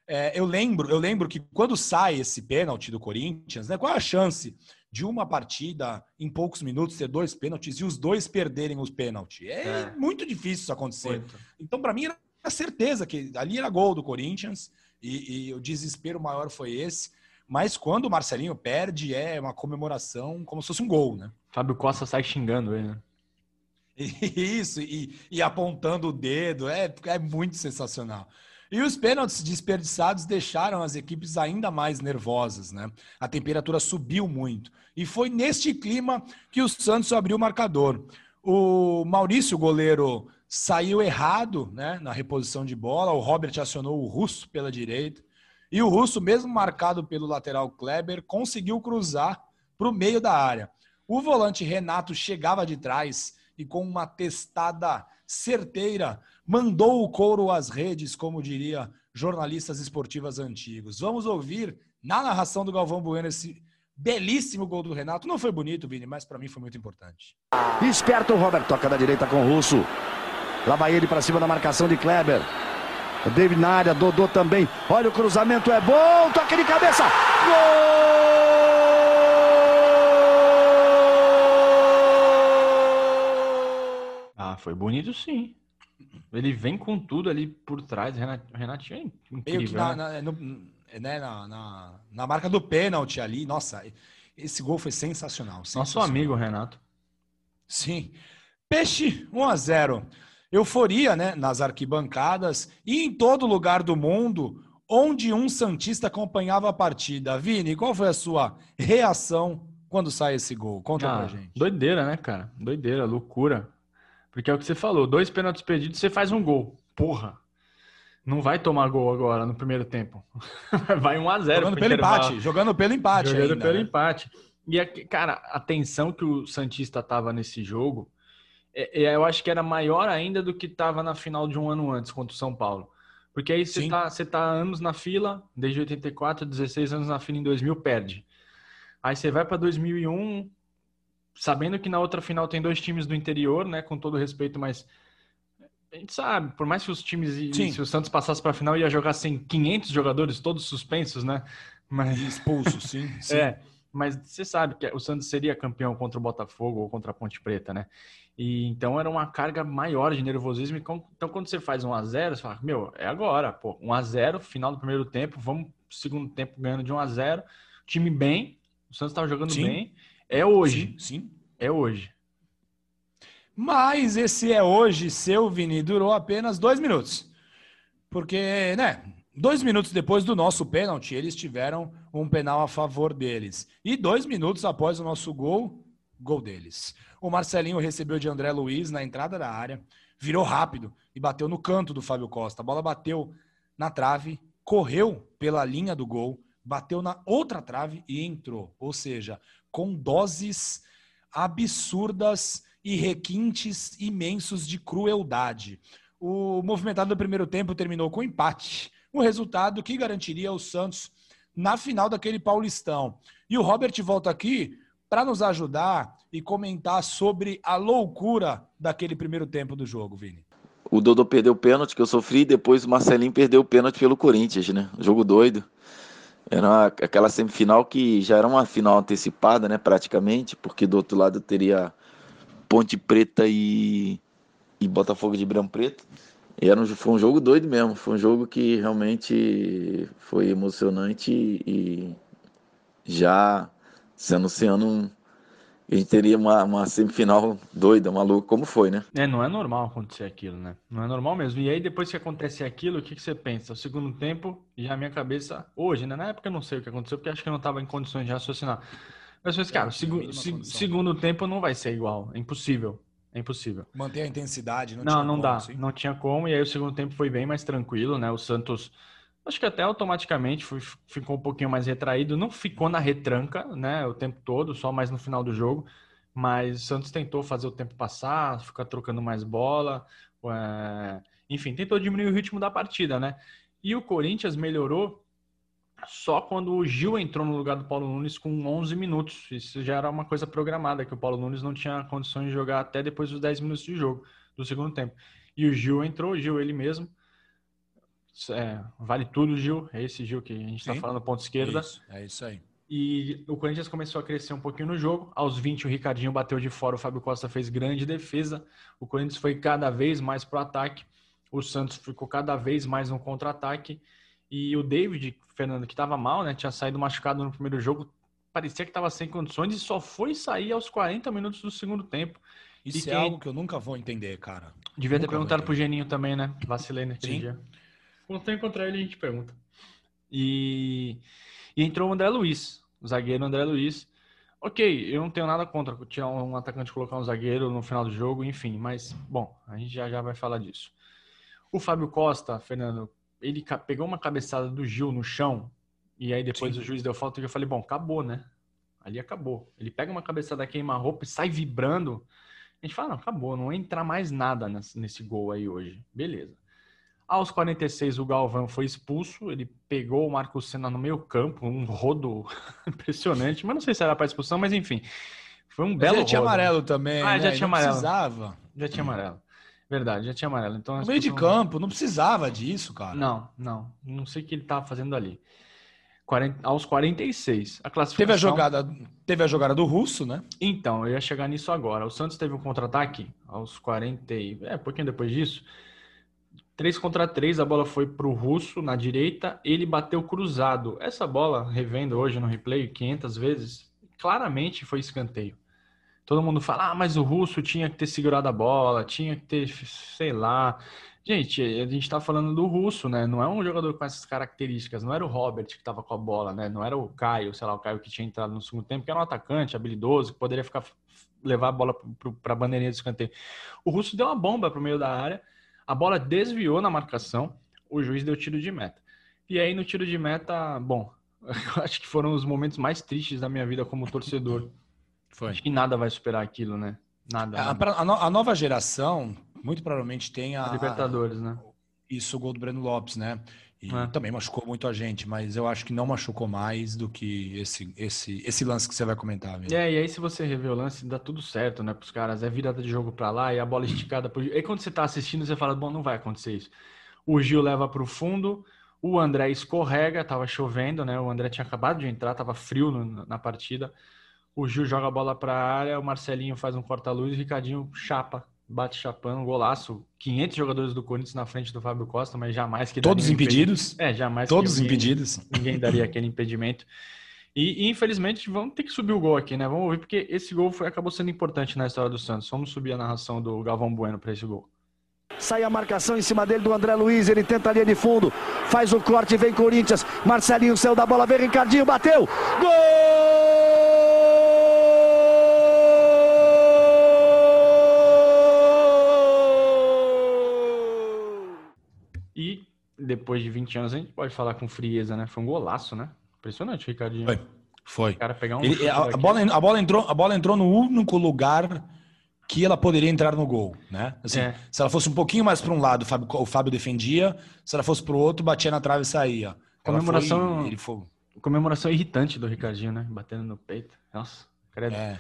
S2: É, eu lembro, eu lembro que quando sai esse pênalti do Corinthians, né? Qual é a chance de uma partida em poucos minutos ter dois pênaltis e os dois perderem os pênaltis. É, é. muito difícil isso acontecer. Muito. Então, para mim, era certeza que ali era gol do Corinthians e, e, o desespero maior foi esse. Mas quando o Marcelinho perde, é uma comemoração como se fosse um gol, né?
S1: Fábio Costa sai xingando ele, né?
S2: Isso, e, e apontando o dedo, é, é muito sensacional. E os pênaltis desperdiçados deixaram as equipes ainda mais nervosas, né? A temperatura subiu muito. E foi neste clima que o Santos abriu o marcador. O Maurício, goleiro, saiu errado né, na reposição de bola. O Robert acionou o Russo pela direita. E o Russo, mesmo marcado pelo lateral Kleber, conseguiu cruzar para o meio da área. O volante Renato chegava de trás e com uma testada certeira mandou o couro às redes, como diria jornalistas esportivas antigos. Vamos ouvir na narração do Galvão Bueno esse belíssimo gol do Renato. Não foi bonito, Vini, mas para mim foi muito importante.
S5: Esperto o Robert toca da direita com o Russo. Lá vai ele para cima da marcação de Kleber. O David na área, Dodô também. Olha o cruzamento, é bom. Toque de cabeça. Gol!
S1: Ah, foi bonito sim. Ele vem com tudo ali por trás. Renatinho é incrível.
S2: Na, né? Na, no, né, na, na, na, marca do pênalti ali, nossa, esse gol foi sensacional. sensacional.
S1: Nosso amigo Renato.
S2: Sim. Peixe 1 a 0 Euforia, né, nas arquibancadas e em todo lugar do mundo onde um Santista acompanhava a partida. Vini, qual foi a sua reação quando sai esse gol? Conta ah, pra gente.
S1: Doideira, né, cara? Doideira, loucura. Porque é o que você falou, dois pênaltis perdidos, você faz um gol. Porra. Não vai tomar gol agora no primeiro tempo. vai 1 a 0
S2: Jogando pelo empate, jogando pelo empate
S1: Jogando ainda, pelo né? empate. E, a, cara, a tensão que o Santista tava nesse jogo, eu acho que era maior ainda do que estava na final de um ano antes contra o São Paulo. Porque aí você está você tá anos na fila, desde 84, 16 anos na fila em 2000, perde. Aí você vai para 2001, sabendo que na outra final tem dois times do interior, né? Com todo respeito, mas a gente sabe, por mais que os times, Sim. se o Santos passasse para a final, ia jogar sem 500 jogadores, todos suspensos, né?
S2: Mas... Expulsos, sim, sim.
S1: É, mas você sabe que o Santos seria campeão contra o Botafogo ou contra a Ponte Preta, né? E então era uma carga maior de nervosismo. Então, quando você faz um a 0 você fala, meu, é agora, pô, 1 a 0 final do primeiro tempo, vamos segundo tempo ganhando de 1 a 0 time bem, o Santos estava jogando sim. bem. É hoje.
S2: Sim, sim.
S1: É hoje.
S2: Mas esse é hoje, seu Vini, durou apenas dois minutos. Porque, né, dois minutos depois do nosso pênalti, eles tiveram um penal a favor deles. E dois minutos após o nosso gol, gol deles. O Marcelinho recebeu de André Luiz na entrada da área, virou rápido e bateu no canto do Fábio Costa. A bola bateu na trave, correu pela linha do gol, bateu na outra trave e entrou. Ou seja, com doses absurdas e requintes imensos de crueldade. O movimentado do primeiro tempo terminou com empate, um resultado que garantiria o Santos na final daquele Paulistão. E o Robert volta aqui para nos ajudar e comentar sobre a loucura daquele primeiro tempo do jogo, Vini.
S4: O Dodô perdeu o pênalti que eu sofri, depois o Marcelinho perdeu o pênalti pelo Corinthians, né? Jogo doido. Era uma, aquela semifinal que já era uma final antecipada, né, praticamente, porque do outro lado teria Ponte Preta e, e Botafogo de Ribeirão Preto. E era um, foi um jogo doido mesmo, foi um jogo que realmente foi emocionante e já se anunciando um, a gente teria uma, uma semifinal doida, maluca, como foi, né?
S1: É, não é normal acontecer aquilo, né? Não é normal mesmo. E aí, depois que acontece aquilo, o que, que você pensa? O segundo tempo, já a minha cabeça, hoje, né? Na época eu não sei o que aconteceu, porque acho que eu não estava em condições de raciocinar. Mas eu pensei, cara, é, segu se, segundo tempo não vai ser igual. É impossível. É impossível.
S2: Manter a intensidade,
S1: não, não, não como, dá. Assim? Não tinha como. E aí o segundo tempo foi bem mais tranquilo, né? O Santos acho que até automaticamente foi, ficou um pouquinho mais retraído. Não ficou na retranca, né, o tempo todo, só mais no final do jogo. Mas o Santos tentou fazer o tempo passar, ficar trocando mais bola. É... Enfim, tentou diminuir o ritmo da partida, né? E o Corinthians melhorou só quando o Gil entrou no lugar do Paulo Nunes com 11 minutos. Isso já era uma coisa programada, que o Paulo Nunes não tinha condições de jogar até depois dos 10 minutos de jogo do segundo tempo. E o Gil entrou, o Gil ele mesmo, é, vale tudo, Gil. É esse Gil que a gente está falando, ponto esquerda.
S2: Isso, é isso aí.
S1: E o Corinthians começou a crescer um pouquinho no jogo. Aos 20, o Ricardinho bateu de fora, o Fábio Costa fez grande defesa. O Corinthians foi cada vez mais para o ataque. O Santos ficou cada vez mais no contra-ataque. E o David, Fernando, que estava mal, né? Tinha saído machucado no primeiro jogo. Parecia que estava sem condições e só foi sair aos 40 minutos do segundo tempo.
S2: Isso e é quem... algo que eu nunca vou entender, cara.
S1: Devia nunca ter perguntado pro Geninho também, né? Vacilei naquele Sim. dia. Quando tem encontrar ele, a gente pergunta. E, e entrou o André Luiz, o zagueiro André Luiz. Ok, eu não tenho nada contra tinha um atacante colocar um zagueiro no final do jogo, enfim, mas, bom, a gente já, já vai falar disso. O Fábio Costa, Fernando, ele pegou uma cabeçada do Gil no chão, e aí depois Sim. o juiz deu falta e eu falei, bom, acabou, né? Ali acabou. Ele pega uma cabeçada queima-roupa e sai vibrando. A gente fala, não, acabou, não entra mais nada nesse, nesse gol aí hoje. Beleza. Aos 46, o Galvão foi expulso. Ele pegou o Marcos Senna no meio campo, um rodo impressionante. Mas não sei se era para expulsão, mas enfim. Foi um belo
S2: já tinha amarelo também.
S1: Ah,
S2: né?
S1: já tinha amarelo.
S2: Precisava.
S1: Já tinha amarelo. Verdade, já tinha amarelo. Então,
S2: no meio de campo, não precisava disso, cara.
S1: Não, não. Não sei o que ele estava fazendo ali. 40, aos 46. A classificação...
S2: Teve a jogada, teve a jogada do Russo, né?
S1: Então, eu ia chegar nisso agora. O Santos teve um contra-ataque aos 40, é, pouquinho depois disso. 3 contra 3, a bola foi para o Russo na direita, ele bateu cruzado. Essa bola, revendo hoje no replay 500 vezes, claramente foi escanteio. Todo mundo fala, ah, mas o Russo tinha que ter segurado a bola, tinha que ter, sei lá. Gente, a gente está falando do Russo, né? Não é um jogador com essas características. Não era o Robert que estava com a bola, né? Não era o Caio, sei lá, o Caio que tinha entrado no segundo tempo, que era um atacante habilidoso, que poderia ficar levar a bola para a bandeirinha de escanteio. O Russo deu uma bomba para o meio da área, a bola desviou na marcação, o juiz deu tiro de meta. E aí no tiro de meta, bom, eu acho que foram os momentos mais tristes da minha vida como torcedor. Foi. Acho que nada vai superar aquilo, né? Nada.
S2: A, a, no, a nova geração, muito provavelmente, tem a.
S1: a Libertadores, né?
S2: Isso, o gol do Breno Lopes, né? E é. também machucou muito a gente, mas eu acho que não machucou mais do que esse, esse, esse lance que você vai comentar. Mesmo.
S1: É, e aí se você rever o lance, dá tudo certo, né, pros caras. É virada de jogo para lá e a bola esticada pro Aí quando você tá assistindo, você fala, bom, não vai acontecer isso. O Gil leva pro fundo, o André escorrega, tava chovendo, né? O André tinha acabado de entrar, tava frio no, na partida. O Gil joga a bola para a área, o Marcelinho faz um corta-luz, o Ricardinho chapa, bate chapando, golaço. 500 jogadores do Corinthians na frente do Fábio Costa, mas jamais que
S2: Todos impedidos?
S1: É, jamais.
S2: Todos ninguém, impedidos.
S1: Ninguém daria aquele impedimento. E, e, infelizmente vamos ter que subir o gol aqui, né? Vamos ouvir, porque esse gol foi, acabou sendo importante na história do Santos. Vamos subir a narração do Galvão Bueno para esse gol.
S5: Sai a marcação em cima dele do André Luiz, ele tenta a linha de fundo, faz o corte, vem Corinthians, Marcelinho saiu da bola, vem Ricardinho, bateu, gol!
S1: Depois de 20 anos, a gente pode falar com frieza, né? Foi um golaço, né? Impressionante, Ricardinho.
S2: Foi. Foi.
S1: O cara pegar um
S2: Ele, a, a, bola, a, bola entrou, a bola entrou no único lugar que ela poderia entrar no gol, né? Assim, é. Se ela fosse um pouquinho mais para um lado, o Fábio, o Fábio, defendia. Se ela fosse para o outro, batia na trave e saía.
S1: Comemoração, foi, ele foi... Comemoração irritante do Ricardinho, né? Batendo no peito. Nossa, credo. É.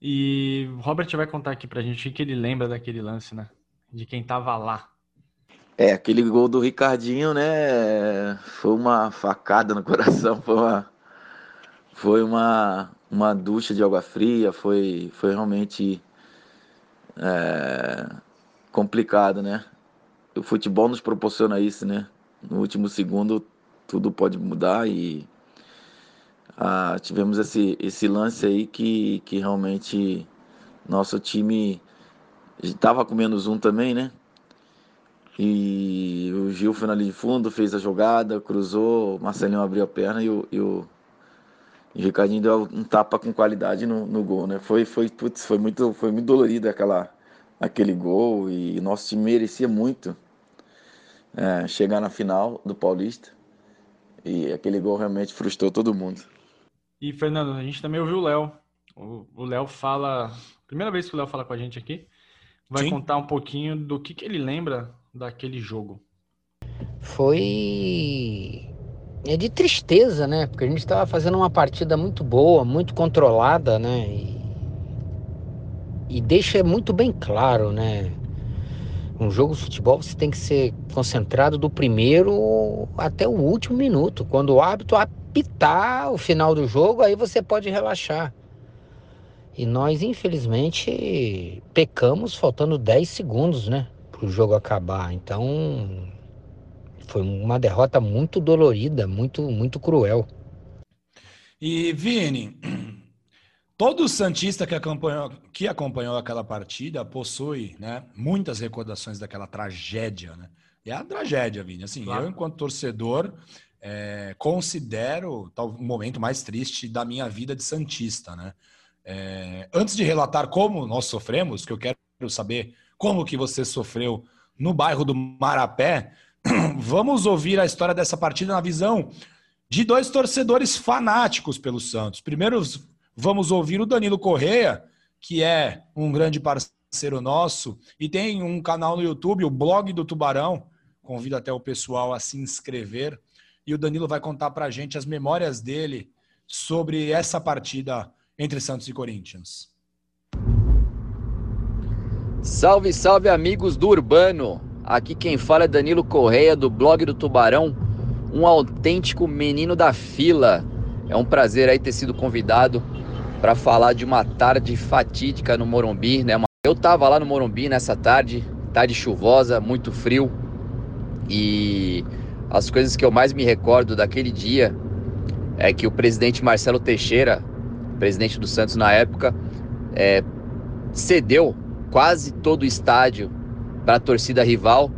S1: E Robert vai contar aqui pra gente o que ele lembra daquele lance, né? De quem tava lá.
S4: É, aquele gol do Ricardinho, né? Foi uma facada no coração, foi uma, foi uma, uma ducha de água fria, foi, foi realmente é, complicado, né? O futebol nos proporciona isso, né? No último segundo tudo pode mudar e ah, tivemos esse, esse lance aí que, que realmente nosso time estava com menos um também, né? E o Gil foi na linha de fundo, fez a jogada, cruzou, o Marcelinho abriu a perna e o, e o, e o Ricardinho deu um tapa com qualidade no, no gol, né? Foi, foi, putz, foi, muito, foi muito dolorido aquela, aquele gol e nosso time merecia muito é, chegar na final do Paulista. E aquele gol realmente frustrou todo mundo.
S1: E, Fernando, a gente também ouviu o Léo. O Léo fala. Primeira vez que o Léo fala com a gente aqui. Vai Sim. contar um pouquinho do que, que ele lembra daquele jogo?
S6: Foi é de tristeza, né? Porque a gente estava fazendo uma partida muito boa, muito controlada, né? E, e deixa muito bem claro, né? Um jogo de futebol você tem que ser concentrado do primeiro até o último minuto. Quando o árbitro apitar o final do jogo, aí você pode relaxar. E nós, infelizmente, pecamos faltando 10 segundos, né? O jogo acabar. Então foi uma derrota muito dolorida, muito muito cruel.
S2: E Vini, todo santista que acompanhou, que acompanhou aquela partida possui, né, muitas recordações daquela tragédia, né? É a tragédia, Vini. Assim, claro. eu enquanto torcedor é, considero tal, o momento mais triste da minha vida de santista, né? É, antes de relatar como nós sofremos, que eu quero saber como que você sofreu no bairro do Marapé, vamos ouvir a história dessa partida na visão de dois torcedores fanáticos pelo Santos. Primeiro, vamos ouvir o Danilo Correia, que é um grande parceiro nosso e tem um canal no YouTube, o Blog do Tubarão. Convido até o pessoal a se inscrever. E o Danilo vai contar para a gente as memórias dele sobre essa partida entre Santos e Corinthians.
S7: Salve, salve amigos do Urbano. Aqui quem fala é Danilo Correia do blog do Tubarão, um autêntico menino da fila. É um prazer aí ter sido convidado para falar de uma tarde fatídica no Morumbi, né? Eu tava lá no Morumbi nessa tarde, tarde chuvosa, muito frio. E as coisas que eu mais me recordo daquele dia é que o presidente Marcelo Teixeira, presidente do Santos na época, é, cedeu quase todo o estádio para a torcida rival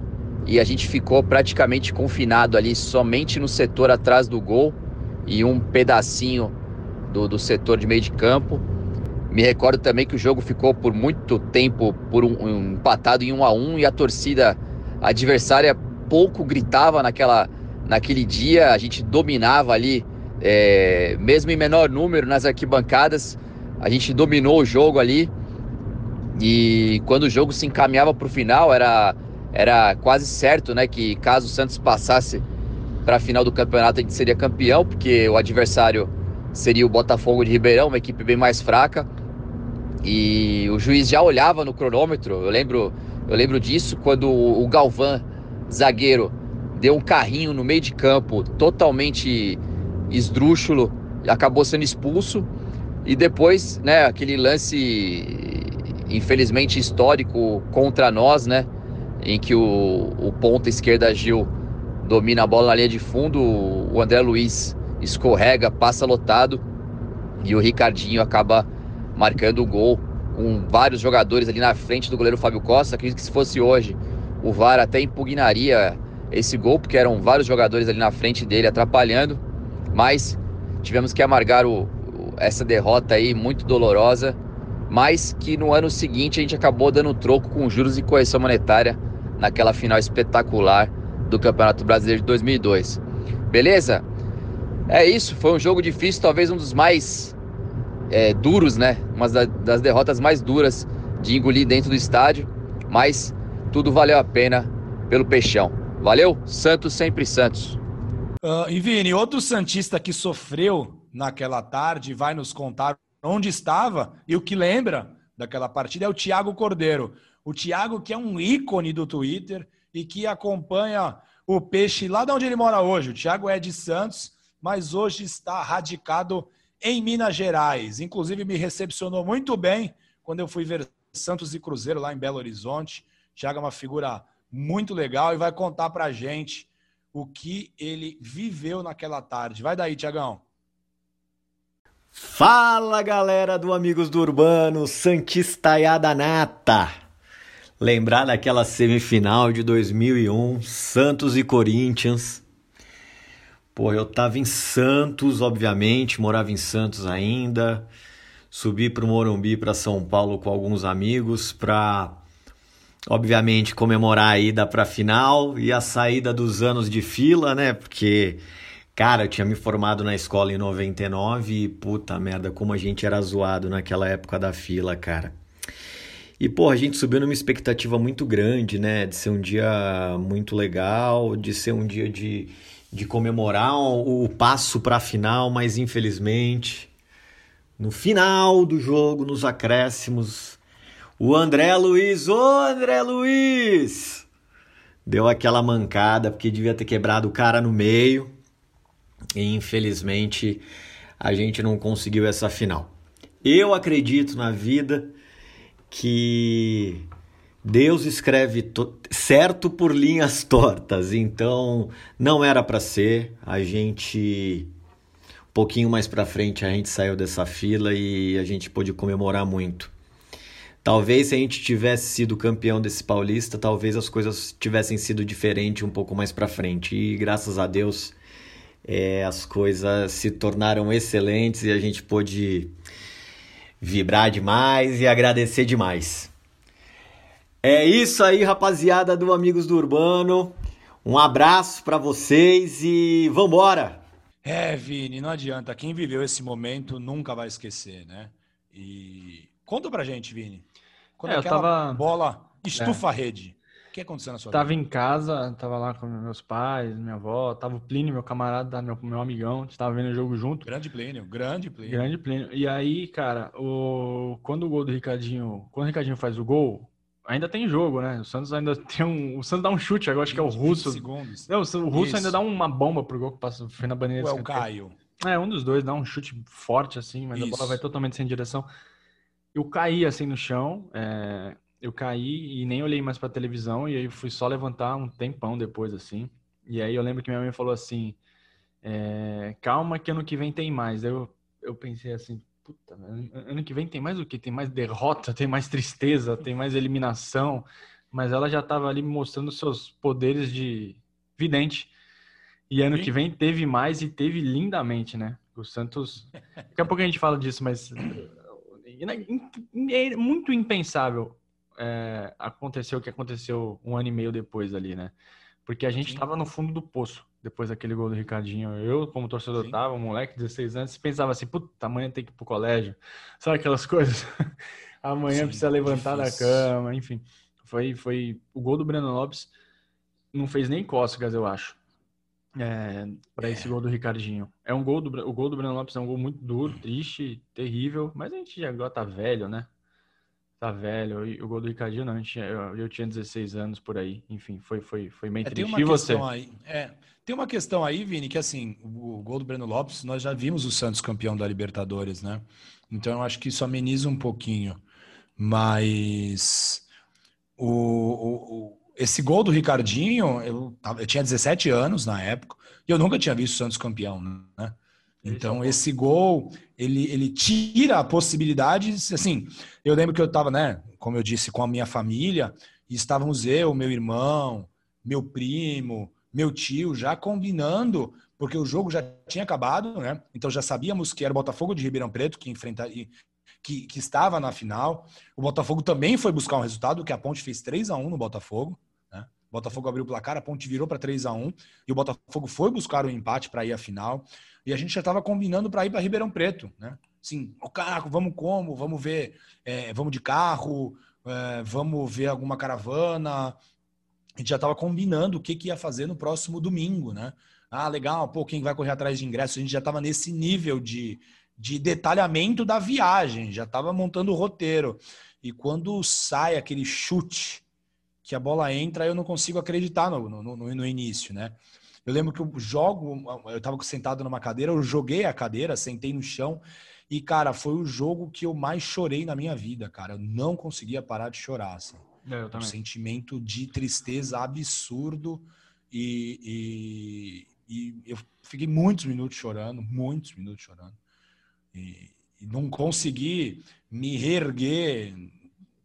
S7: e a gente ficou praticamente confinado ali somente no setor atrás do gol e um pedacinho do, do setor de meio de campo. Me recordo também que o jogo ficou por muito tempo por um, um, empatado em um a um e a torcida adversária pouco gritava naquela, naquele dia. A gente dominava ali, é, mesmo em menor número nas arquibancadas, a gente dominou o jogo ali e quando o jogo se encaminhava para o final, era, era quase certo né, que caso o Santos passasse para a final do campeonato, gente seria campeão, porque o adversário seria o Botafogo de Ribeirão, uma equipe bem mais fraca. E o juiz já olhava no cronômetro, eu lembro, eu lembro disso, quando o Galvão, zagueiro, deu um carrinho no meio de campo, totalmente esdrúxulo, acabou sendo expulso. E depois, né, aquele lance infelizmente histórico contra nós, né? Em que o, o ponta esquerda Gil domina a bola na linha de fundo, o André Luiz escorrega, passa lotado e o Ricardinho acaba marcando o gol com vários jogadores ali na frente do goleiro Fábio Costa. Acredito que se fosse hoje, o VAR até impugnaria esse gol, porque eram vários jogadores ali na frente dele atrapalhando, mas tivemos que amargar o, essa derrota aí muito dolorosa mas que no ano seguinte a gente acabou dando troco com juros e correção monetária naquela final espetacular do Campeonato Brasileiro de 2002. Beleza? É isso, foi um jogo difícil, talvez um dos mais é, duros, né? Uma das derrotas mais duras de engolir dentro do estádio, mas tudo valeu a pena pelo peixão. Valeu? Santos sempre Santos.
S2: Uh, e Vini, outro Santista que sofreu naquela tarde vai nos contar onde estava e o que lembra daquela partida é o Thiago Cordeiro. O Thiago, que é um ícone do Twitter e que acompanha o Peixe lá de onde ele mora hoje. O Thiago é de Santos, mas hoje está radicado em Minas Gerais. Inclusive, me recepcionou muito bem quando eu fui ver Santos e Cruzeiro lá em Belo Horizonte. O Thiago é uma figura muito legal e vai contar pra gente o que ele viveu naquela tarde. Vai daí, Tiagão.
S8: Fala galera do Amigos do Urbano, Santistaiada Nata! Lembrar daquela semifinal de 2001, Santos e Corinthians. Pô, eu tava em Santos, obviamente, morava em Santos ainda. Subi pro Morumbi, para São Paulo com alguns amigos para obviamente comemorar a ida para final e a saída dos anos de fila, né? Porque Cara, eu tinha me formado na escola em 99 e puta merda, como a gente era zoado naquela época da fila, cara. E, pô, a gente subiu numa expectativa muito grande, né? De ser um dia muito legal, de ser um dia de, de comemorar o, passo pra final, mas infelizmente, no final do jogo, nos acréscimos, o André Luiz, ô André Luiz! Deu aquela mancada porque devia ter quebrado o cara no meio e infelizmente a gente não conseguiu essa final. Eu acredito na vida que Deus escreve certo por linhas tortas, então não era para ser. A gente um pouquinho mais para frente a gente saiu dessa fila e a gente pôde comemorar muito. Talvez se a gente tivesse sido campeão desse paulista, talvez as coisas tivessem sido diferentes um pouco mais para frente. E graças a Deus é, as coisas se tornaram excelentes e a gente pôde vibrar demais e agradecer demais. É isso aí, rapaziada do Amigos do Urbano. Um abraço para vocês e vambora!
S2: É, Vini, não adianta. Quem viveu esse momento nunca vai esquecer, né? E conta pra gente, Vini. Quando é, aquela tava... bola estufa é. a rede que aconteceu na sua
S1: tava
S2: vida?
S1: em casa, tava lá com meus pais, minha avó, tava o Plínio, meu camarada, meu, meu amigão, a gente tava vendo o jogo junto.
S2: Grande Plínio, grande Plínio.
S1: Grande Plínio. E aí, cara, o... quando o gol do Ricardinho, quando o Ricardinho faz o gol, ainda tem jogo, né? O Santos ainda tem um. O Santos dá um chute, agora acho que é o Russo.
S2: Segundos.
S1: Não, o Russo
S2: Isso.
S1: ainda dá uma bomba pro gol que passa, foi na bandeira
S2: Ou é o. Caio?
S1: É, um dos dois dá um chute forte assim, mas a bola
S2: Isso.
S1: vai totalmente sem direção. Eu caí assim no chão, é, eu caí e nem olhei mais pra televisão, e aí fui só levantar um tempão depois, assim. E aí eu lembro que minha mãe falou assim: é, calma que ano que vem tem mais. Eu, eu pensei assim, puta, ano que vem tem mais o quê? Tem mais derrota, tem mais tristeza, tem mais eliminação. Mas ela já tava ali mostrando seus poderes de vidente. E ano que vem teve mais e teve lindamente, né? O Santos. Daqui a pouco a gente fala disso, mas é muito impensável é, aconteceu o que aconteceu um ano e meio depois ali, né? Porque a gente
S2: Sim.
S1: tava no fundo do poço depois daquele gol do Ricardinho. Eu, como torcedor,
S2: Sim.
S1: tava, um moleque, 16 anos, pensava assim, puta, amanhã tem que ir pro colégio. Sabe aquelas coisas? amanhã
S2: Sim,
S1: precisa levantar
S2: difícil.
S1: da cama, enfim. Foi, foi o gol do Breno Lopes não fez nem cócegas, eu acho. É, para esse gol do Ricardinho. É um gol do o gol do Breno Lopes é um gol muito duro, triste, terrível, mas a gente já agora tá velho, né? Tá velho. E o gol do Ricardinho não, tinha- eu, eu tinha 16 anos por aí. Enfim, foi foi foi meio
S2: É, tem
S1: triste.
S2: uma
S1: E você?
S2: questão aí. É, tem uma questão aí, Vini, que assim, o, o gol do Breno Lopes, nós já vimos o Santos campeão da Libertadores, né? Então eu acho que isso ameniza um pouquinho. Mas o, o- esse gol do Ricardinho, eu, eu tinha 17 anos na época, e eu nunca tinha visto o Santos campeão, né? Então esse gol, ele, ele tira a possibilidade, assim, eu lembro que eu estava, né, como eu disse, com a minha família, e estávamos eu, meu irmão, meu primo, meu tio, já combinando, porque o jogo já tinha acabado, né? Então já sabíamos que era o Botafogo de Ribeirão Preto que enfrentaria, que, que estava na final. O Botafogo também foi buscar um resultado, que a Ponte fez 3 a 1 no Botafogo. Botafogo abriu o placar, a Ponte virou para 3 a 1 e o Botafogo foi buscar o empate para ir à final. E a gente já estava combinando para ir para Ribeirão Preto, né? Sim, o carro, vamos como? Vamos ver, é, vamos de carro, é, vamos ver alguma caravana. A gente já estava combinando o que, que ia fazer no próximo domingo, né? Ah, legal, pô, quem vai correr atrás de ingresso? A gente já estava nesse nível de, de detalhamento da viagem, já estava montando o roteiro. E quando sai aquele chute, que a bola entra, eu não consigo acreditar no, no, no, no início, né? Eu lembro que eu jogo, eu estava sentado numa cadeira, eu joguei a cadeira, sentei no chão e, cara, foi o jogo que eu mais chorei na minha vida, cara. Eu não conseguia parar de chorar, assim.
S1: É, eu
S2: Um
S1: também.
S2: sentimento de tristeza absurdo e, e, e eu fiquei muitos minutos chorando, muitos minutos chorando. E, e não consegui me reerguer.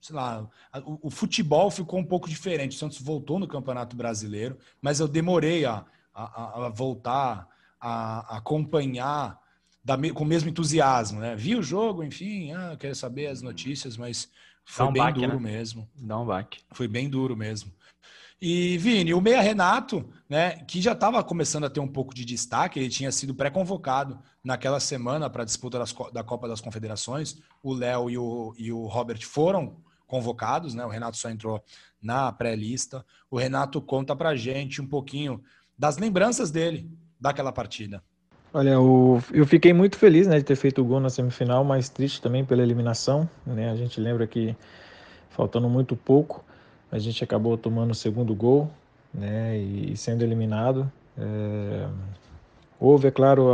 S2: Sei lá, o, o futebol ficou um pouco diferente. O Santos voltou no Campeonato Brasileiro, mas eu demorei a, a, a- voltar a, a acompanhar da com o mesmo entusiasmo, né? Vi o jogo, enfim, ah, quero saber as notícias, mas foi
S1: um
S2: bem
S1: baque,
S2: duro
S1: né?
S2: mesmo.
S1: Dá um baque.
S2: Foi bem duro mesmo. E, Vini, o Meia Renato, né, que já estava começando a ter um pouco de destaque, ele tinha sido pré-convocado naquela semana para a disputa das da Copa das Confederações. O Léo e o, e o Robert foram convocados, né? O Renato só entrou na pré-lista. O Renato conta pra gente um pouquinho das lembranças dele daquela partida.
S9: Olha, o- eu fiquei muito feliz, né, de ter feito o gol na semifinal, mas triste também pela eliminação, né? A gente lembra que faltando muito pouco, a gente acabou tomando o segundo gol, né, e sendo eliminado. É, Houve, é claro,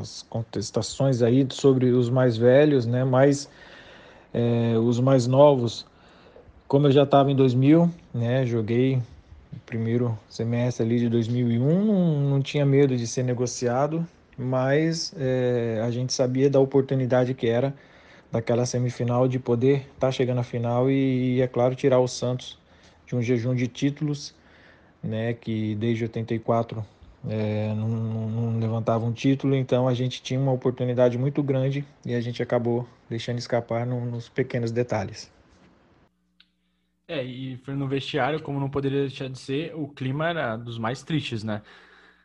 S9: as contestações aí sobre os mais velhos, né, mas é, os mais novos, como eu já estava em 2000, né, joguei o primeiro semestre ali de 2001, não, não tinha medo de ser negociado, mas é, a gente sabia da oportunidade que era daquela semifinal de poder estar chegando à final e, é claro, tirar o Santos de um jejum de títulos, né, que desde 84 é, não, não, não levantava um título, então a gente tinha uma oportunidade muito grande e a gente acabou deixando escapar no, nos pequenos detalhes.
S1: É, e foi no vestiário, como não poderia deixar de ser, o clima era dos mais tristes, né?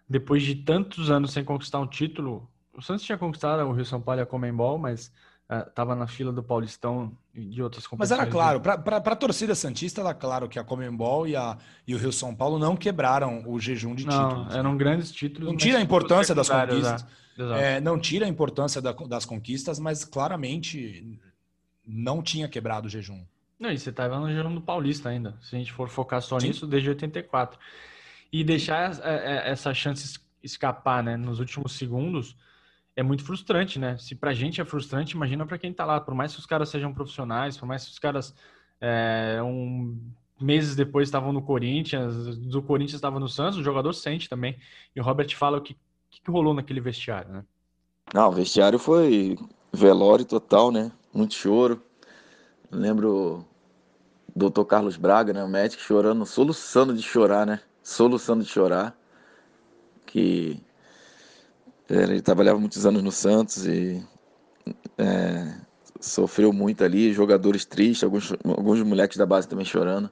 S1: Depois de tantos anos sem conquistar um título, o Santos tinha conquistado o Rio São Paulo e a Comembol, mas estava na fila do Paulistão e de outras
S2: Mas
S1: competições.
S2: era claro, para a torcida Santista, era claro que a Comembol e, a, e o Rio São Paulo não quebraram o jejum de
S1: Não,
S2: títulos. né?
S1: eram grandes títulos.
S2: Não
S1: mas
S2: tira a importância das conquistas.
S1: né? Exato.
S2: É, não tira a importância da- das conquistas, mas claramente não tinha quebrado o jejum.
S1: Não, e você estava no Jogo do Paulista ainda. Se a gente for focar só Sim. nisso, desde 84. E deixar essa chance escapar, né, nos últimos segundos, é muito frustrante, né? Se pra gente é frustrante, imagina para quem tá lá. Por mais que os caras sejam profissionais, por mais que os caras é, um, meses depois estavam no Corinthians, do Corinthians estava no Santos, o jogador sente também. E o Robert fala o que, que rolou naquele vestiário, né?
S4: Não, o vestiário foi velório total, né? Muito choro. Lembro Dr. Carlos Braga, né? O médico chorando, soluçando de chorar, né? Soluçando de chorar. Que é, ele trabalhava muitos anos no Santos e é, sofreu muito ali, jogadores tristes, alguns, alguns moleques da base também chorando.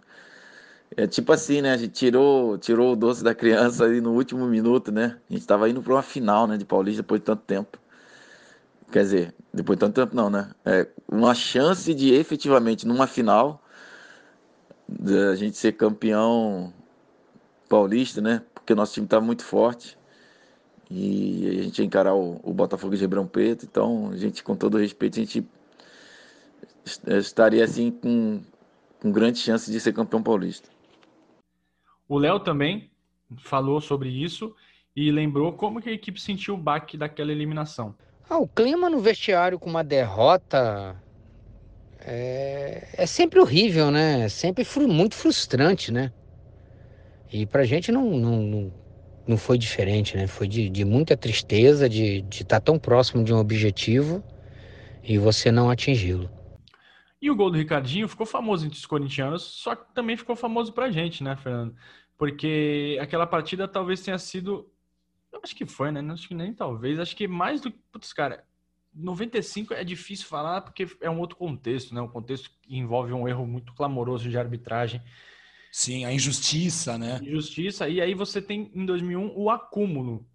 S4: É tipo assim, né? A gente tirou, tirou o doce da criança ali no último minuto, né? A gente tava indo para uma final, né, de Paulista depois de tanto tempo. Quer dizer, depois de tanto tempo não, né? É uma chance de efetivamente numa final a gente ser campeão paulista, né? Porque o nosso time estava muito forte e a gente ia encarar o, o Botafogo de Ribeirão Preto. Então, a gente, com todo respeito, a gente estaria assim com, com grande chance de ser campeão paulista.
S1: O Léo também falou sobre isso e lembrou como que a equipe sentiu o baque daquela eliminação.
S6: Ah, o clima no vestiário com uma derrota é, é sempre horrível, né? É sempre fru, muito frustrante, né? E pra gente não, não, não, não foi diferente, né? Foi de, de muita tristeza de estar tá tão próximo de um objetivo e você não atingi-lo.
S1: E o gol do Ricardinho ficou famoso entre os corintianos, só que também ficou famoso pra gente, né, Fernando? Porque aquela partida talvez tenha sido. Eu acho que foi, né? Acho que nem talvez. Acho que mais do que. Putz, cara, 95 é difícil falar porque é um outro contexto, né? Um contexto que envolve um erro muito clamoroso de arbitragem.
S2: Sim, a injustiça, né?
S1: Injustiça. E aí você tem em 2001 o acúmulo.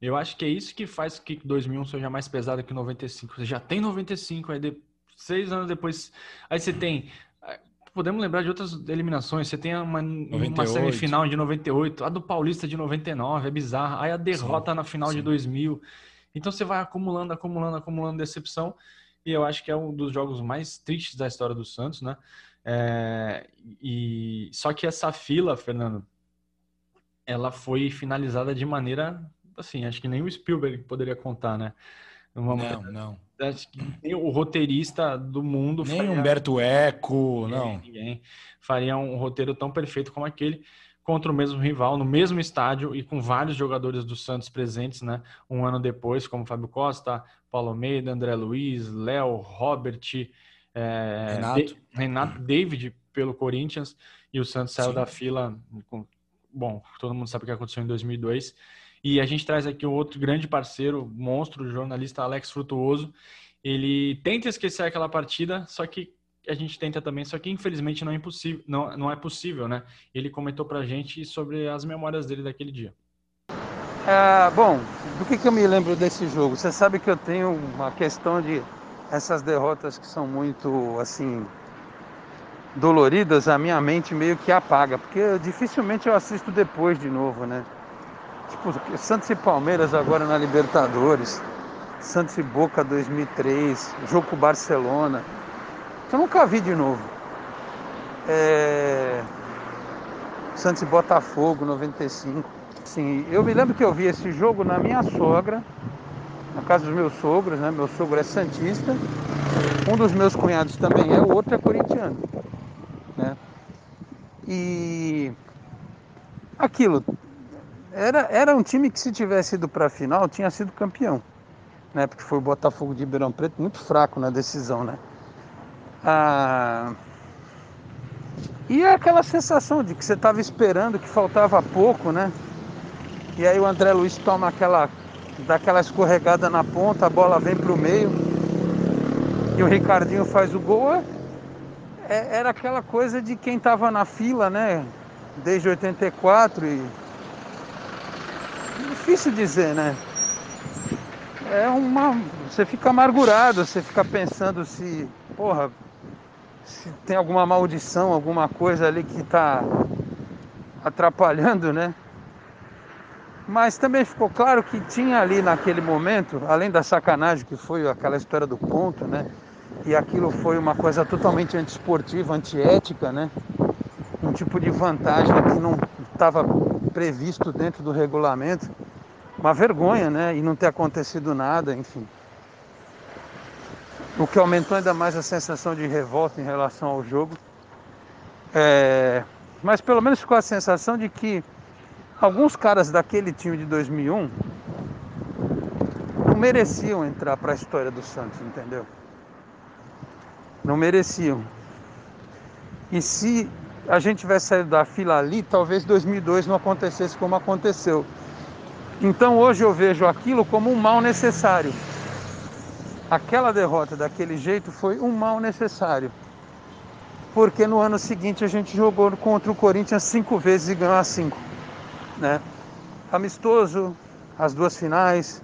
S1: Eu acho que é isso que faz que 2001 seja mais pesado que 95. Você já tem 95, aí de, seis anos depois. Aí você tem. Eh, podemos lembrar de outras eliminações. Você tem uma, uma semifinal de 98, a do Paulista de 99, é bizarra. Aí a derrota sim, na final sim. de 2000. Então você vai acumulando, acumulando, acumulando decepção. E eu acho que é um dos jogos mais tristes da história do Santos, né? É, e só que essa fila, Fernando, ela foi finalizada de maneira assim, acho que nem o Spielberg poderia contar, né?
S2: Uma, não, não.
S1: Acho que nem o roteirista do mundo.
S2: Nem faria, Humberto Eco, ninguém, não.
S1: Ninguém faria um roteiro tão perfeito como aquele contra o mesmo rival, no mesmo estádio e com vários jogadores do Santos presentes, né? Um ano depois, como Fábio Costa, Paulo Almeida, André Luiz, Léo, Robert, é, Renato. De, Renato David pelo Corinthians e o Santos saiu Sim. da fila. Com, bom, todo mundo sabe o que aconteceu em 2002 e a gente traz aqui um outro grande parceiro, monstro, o jornalista Alex Frutuoso. Ele tenta esquecer aquela partida, só que a gente tenta também, só que infelizmente não é impossível, não, não é possível, né? Ele comentou pra gente sobre as memórias dele daquele dia.
S10: É, bom, do que, que eu me lembro desse jogo? Você sabe que eu tenho uma questão de essas derrotas que são muito assim doloridas, a minha mente meio que apaga, porque dificilmente eu assisto depois de novo, né? Tipo, Santos e Palmeiras agora na Libertadores. Santos e Boca 2003. Jogo com Barcelona. Que eu nunca vi de novo. É... Santos e Botafogo 95. Sim, eu me lembro que eu vi esse jogo na minha sogra, na casa dos meus sogros, né? Meu sogro é santista. Um dos meus cunhados também é, o outro é corintiano, né? E aquilo, era, era um time que se tivesse ido para a final tinha sido campeão, né? Porque foi o Botafogo de Ribeirão Preto muito fraco na decisão, né? Ah, e é aquela sensação de que você estava esperando que faltava pouco, né? E aí o André Luiz toma aquela daquela escorregada na ponta, a bola vem para o meio e o Ricardinho faz o gol. É, é era aquela coisa de quem estava na fila, né? Desde 84 e difícil dizer, né? É uma. Você fica amargurado, você fica pensando se. Porra, se tem alguma maldição, alguma coisa ali que está atrapalhando, né? Mas também ficou claro que tinha ali naquele momento, além da sacanagem que foi aquela história do ponto, né? e aquilo foi uma coisa totalmente antiesportiva, antiética, né? Um tipo de vantagem que não estava previsto dentro do regulamento. Uma vergonha, né? E não ter acontecido nada, enfim. O que aumentou ainda mais a sensação de revolta em relação ao jogo. É... Mas pelo menos ficou a sensação de que alguns caras daquele time de 2001 não mereciam entrar para a história do Santos, entendeu? Não mereciam. E se a gente tivesse saído da fila ali, talvez 2002 não acontecesse como aconteceu. Então hoje eu vejo aquilo como um mal necessário. Aquela derrota daquele jeito foi um mal necessário. Porque no ano seguinte a gente jogou contra o Corinthians cinco vezes e ganhou as cinco. Né? Amistoso, as duas finais,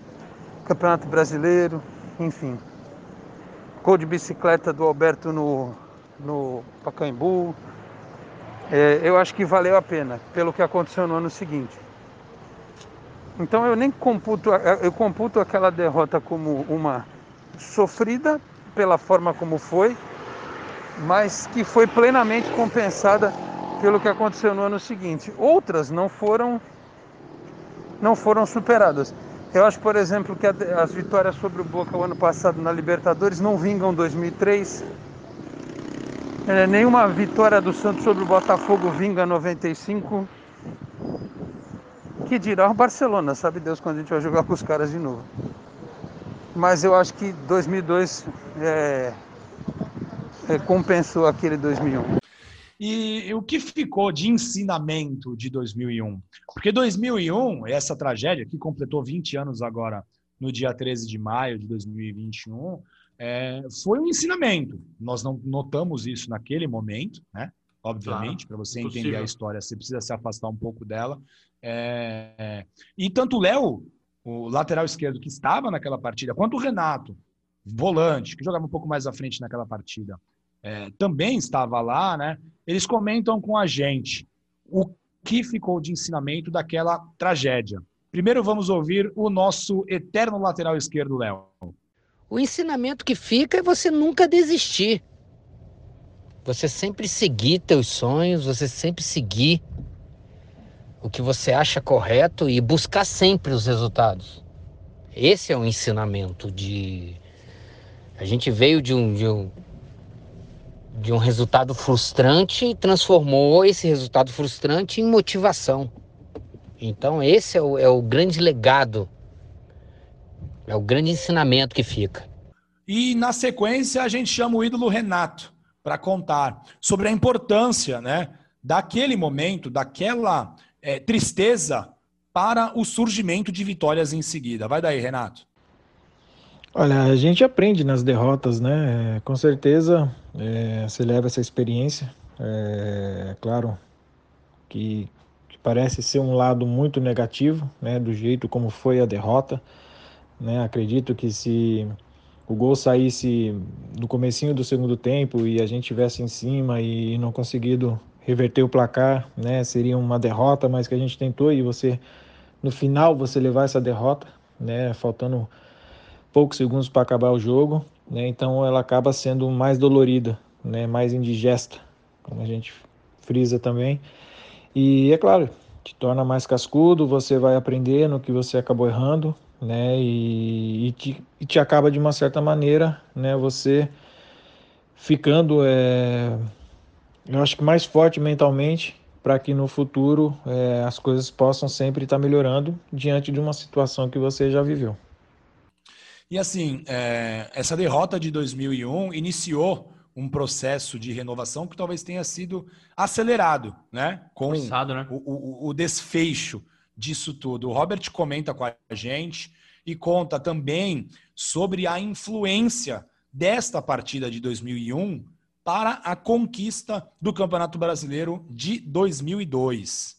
S10: Campeonato Brasileiro, enfim. Gol de bicicleta do Alberto no, no Pacaembu. É, eu acho que valeu a pena, pelo que aconteceu no ano seguinte. Então eu nem computo, eu computo aquela derrota como uma sofrida pela forma como foi, mas que foi plenamente compensada pelo que aconteceu no ano seguinte. Outras não foram não foram superadas. Eu acho, por exemplo, que as vitórias sobre o Boca o ano passado na Libertadores não vingam 2003. É, nenhuma vitória do Santos sobre o Botafogo vinga 95. Que dirá o Barcelona, sabe Deus quando a gente vai jogar com os caras de novo. Mas eu acho que 2002 é, é, compensou aquele 2001.
S2: E o que ficou de ensinamento de 2001? Porque 2001, essa tragédia, que completou 20 anos agora, no dia 13 de maio de 2021, é, foi um ensinamento. Nós não notamos isso naquele momento, né? Obviamente, claro, para você entender possível. a história, você precisa se afastar um pouco dela. É, e tanto o Léo, o lateral esquerdo que estava naquela partida, quanto o Renato, volante, que jogava um pouco mais à frente naquela partida, é, também estava lá, né? Eles comentam com a gente o que ficou de ensinamento daquela tragédia. Primeiro vamos ouvir o nosso eterno lateral esquerdo, Léo.
S6: O ensinamento que fica é você nunca desistir. Você sempre seguir teus sonhos, você sempre seguir o que você acha correto e buscar sempre os resultados. Esse é o ensinamento de a gente veio de um, de um, de um resultado frustrante e transformou esse resultado frustrante em motivação. Então, esse é o, é o grande legado, é o grande ensinamento que fica.
S2: E na sequência, a gente chama o ídolo Renato para contar sobre a importância né, daquele momento, daquela é, tristeza para o surgimento de vitórias em seguida. Vai daí, Renato.
S9: Olha, a gente aprende nas derrotas, né? Com certeza é, você leva essa experiência. É, claro que, que, parece ser um lado muito negativo, né? Do jeito como foi a derrota. Né? Acredito que se o gol saísse no comecinho do segundo tempo e a gente tivesse em cima e não conseguido reverter o placar, né? Seria uma derrota, mas que a gente tentou e você no final você levar essa derrota, né? Faltando poucos segundos para acabar o jogo, né? Então ela acaba sendo mais dolorida, né? Mais indigesta, como a gente frisa também. E é claro, te torna mais cascudo, você vai aprender no que você acabou errando, né? E, e, te, e te acaba de uma certa maneira, né? Você ficando, é, eu acho que mais forte mentalmente para que no futuro é, as coisas possam sempre estar melhorando diante de uma situação que você já viveu.
S2: E assim, é, essa derrota de 2001 iniciou um processo de renovação que talvez tenha sido acelerado, né? Com Forçado, né? O, o, o desfecho disso tudo. O Robert comenta com a gente e conta também sobre a influência desta partida de 2001 para a conquista do Campeonato Brasileiro de 2002.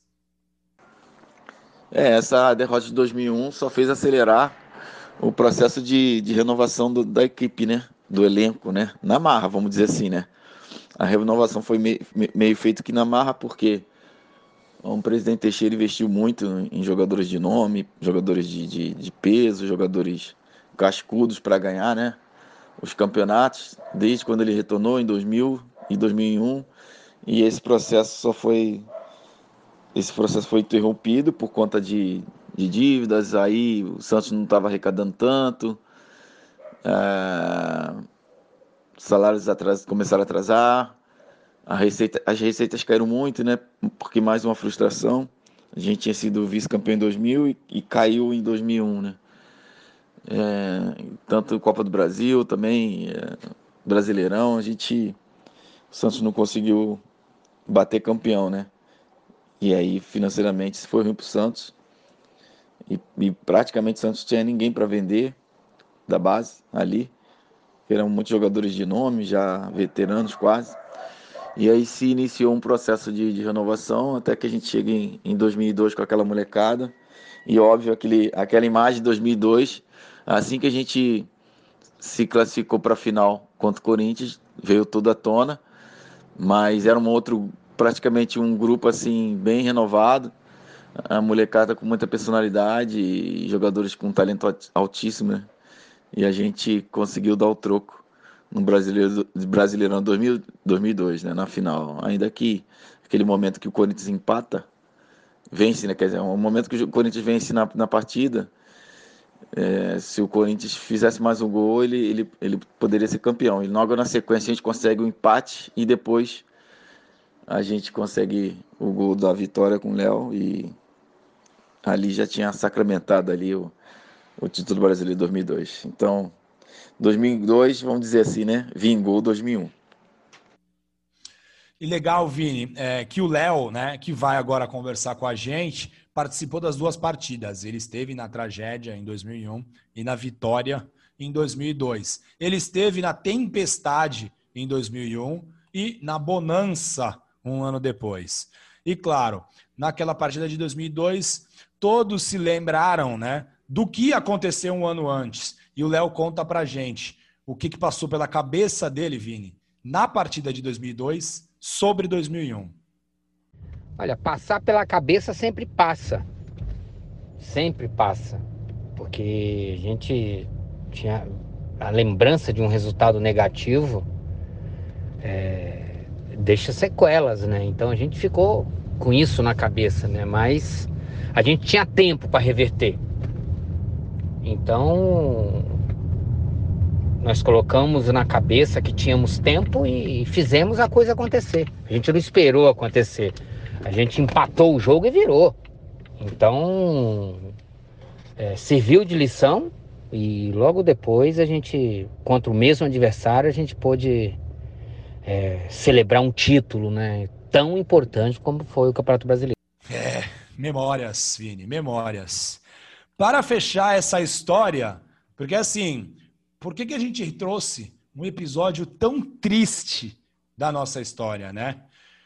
S4: É, essa derrota de 2001 só fez acelerar o processo de, de renovação do, da equipe, né? Do elenco, né? Na marra, vamos dizer assim, né? A renovação foi meio, meio feito que na marra, porque o presidente Teixeira investiu muito em jogadores de nome, jogadores de, de, de peso, jogadores cascudos para ganhar, né? Os campeonatos, desde quando ele retornou em 2000 e 2001, e esse processo só foi esse processo foi interrompido por conta de, de dívidas, aí o Santos não estava arrecadando tanto, é, salários atras, começaram a atrasar, a receita, as receitas caíram muito, né? Porque mais uma frustração. A gente tinha sido vice-campeão em 2000 e, e, caiu em 2001, né? É, tanto Copa do Brasil também, é, Brasileirão, a gente, o Santos não conseguiu bater campeão, né? E aí, financeiramente, isso foi ruim o Santos. E, e, praticamente o Santos tinha ninguém para vender da base ali. Eram muitos jogadores de nome, já veteranos quase. E aí se iniciou um processo de, de renovação até que a gente chega em, em 2002 com aquela molecada. E óbvio, aquele, aquela imagem de 2002, assim que a gente se classificou para a final contra o Corinthians, veio toda à tona. Mas era um outro, praticamente um grupo assim, bem renovado. A molecada com muita personalidade e jogadores com talento altíssimo, né? E a gente conseguiu dar o troco no Brasileiro, Brasileirão 2000, 2002, né, na final. Ainda que aquele momento que o Corinthians empata, vence, né, quer dizer, um momento que o Corinthians vence na, na partida, é, se o Corinthians fizesse mais um gol, ele, ele, ele poderia ser campeão. E logo na sequência a gente consegue o um empate e depois a gente consegue o gol da vitória com o Léo e ali já tinha sacramentado ali o, o título brasileiro de 2002. Então, 2002, vamos dizer assim, né? Vingou 2001.
S2: E legal, Vini, é, que o Léo, né, que vai agora conversar com a gente, participou das duas partidas. Ele esteve na tragédia em 2001 e na vitória em 2002. Ele esteve na tempestade em 2001 e na bonança um ano depois. E claro, naquela partida de 2002, todos se lembraram, né, do que aconteceu um ano antes. E o Léo conta pra gente o que, que passou pela cabeça dele, Vini, na partida de 2002 sobre 2001.
S6: Olha, passar pela cabeça sempre passa. Sempre passa. Porque a gente tinha a lembrança de um resultado negativo é, deixa sequelas, né? Então a gente ficou com isso na cabeça, né? Mas a gente tinha tempo para reverter. Então, nós colocamos na cabeça que tínhamos tempo e fizemos a coisa acontecer. A gente não esperou acontecer. A gente empatou o jogo e virou. Então, é, serviu de lição e logo depois a gente, contra o mesmo adversário, a gente pôde é, celebrar um título, né? Tão importante como foi o Campeonato Brasileiro.
S2: É, memórias, Vini, memórias. Para fechar essa história, porque assim, por que, que a gente trouxe um episódio tão triste da nossa história, né?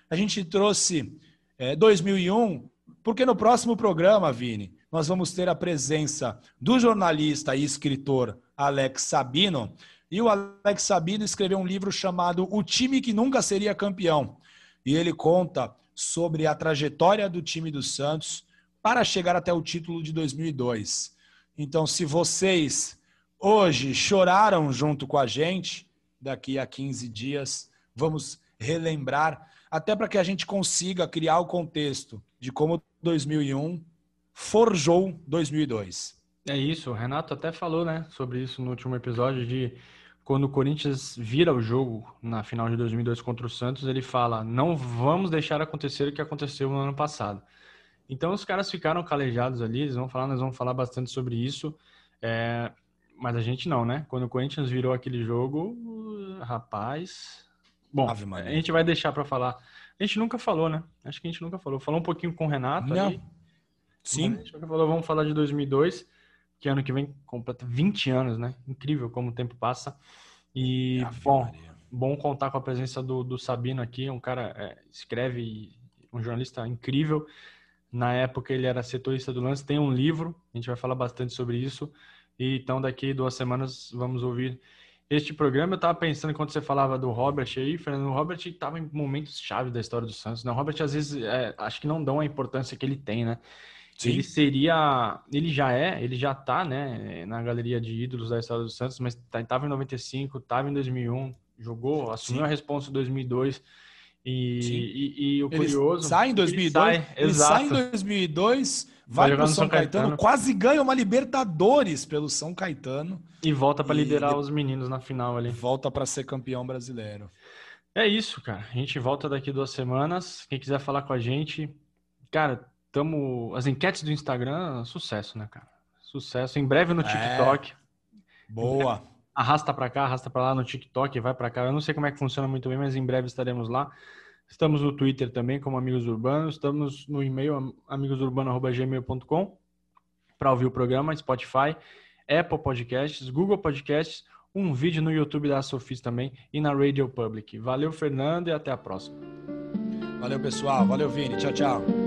S2: A gente trouxe é, 2001, porque no próximo programa, Vini, nós vamos ter a presença do jornalista e escritor Alex Sabino. E o Alex Sabino escreveu um livro chamado O Time que Nunca Seria Campeão. E ele conta sobre a trajetória do time do Santos para chegar até o título de 2002. Então, se vocês hoje choraram junto com a gente, daqui a 15 dias vamos relembrar, até para que a gente consiga criar o contexto de como 2001 forjou 2002.
S1: É isso, o Renato até falou, né, sobre isso no último episódio de quando o Corinthians vira o jogo na final de 2002 contra o Santos, ele fala: "Não vamos deixar acontecer o que aconteceu no ano passado". Então os caras ficaram calejados ali, eles vão falar, nós vamos falar bastante sobre isso. É, mas a gente não, né? Quando o Corinthians virou aquele jogo, rapaz. Bom, a gente vai deixar para falar. A gente nunca falou, né? Acho que a gente nunca falou. Falou um pouquinho com o Renato. Não. Ali.
S2: Sim.
S1: A gente nunca falou, vamos falar de 2002, que ano que vem completa 20 anos, né? Incrível como o tempo passa. E, bom, bom contar com a presença do, do Sabino aqui, um cara é, escreve, um jornalista incrível. Na época ele era setorista do lance, tem um livro, a gente vai falar bastante sobre isso. E então daqui duas semanas vamos ouvir este programa. Eu estava pensando quando você falava do Robert aí, Fernando, o Robert estava em momentos chave da história do Santos. Né? O Robert às vezes é, acho que não dão a importância que ele tem, né? Sim. Ele seria. Ele já é, ele já tá, né, na galeria de ídolos da história do Santos, mas tá, tava em 95, tava em 2001, jogou, assumiu Sim. a responsa em 2002. E, e, e, o curioso.
S2: Ele sai em 2002. Ele sai, ele sai em 2002, vai, vai para o São, São Caetano, Caetano, quase ganha uma Libertadores pelo São Caetano.
S1: E volta para liderar os meninos na final ali.
S2: Volta para ser campeão brasileiro.
S1: É isso, cara. A gente volta daqui duas semanas. Quem quiser falar com a gente, cara, tamo. As enquetes do Instagram, sucesso, né, cara? Sucesso. Em breve no é. TikTok. É.
S2: Boa.
S1: Arrasta para cá, arrasta para lá no TikTok, vai para cá. Eu não sei como é que funciona muito bem, mas em breve estaremos lá. Estamos no Twitter também, como Amigos Urbanos. Estamos no e-mail amigosurbano.gmail.com para ouvir o programa, Spotify, Apple Podcasts, Google Podcasts um vídeo no YouTube da Sofis também e na Radio Public. Valeu, Fernando, e até a próxima.
S2: Valeu, pessoal. Valeu, Vini. Tchau, tchau.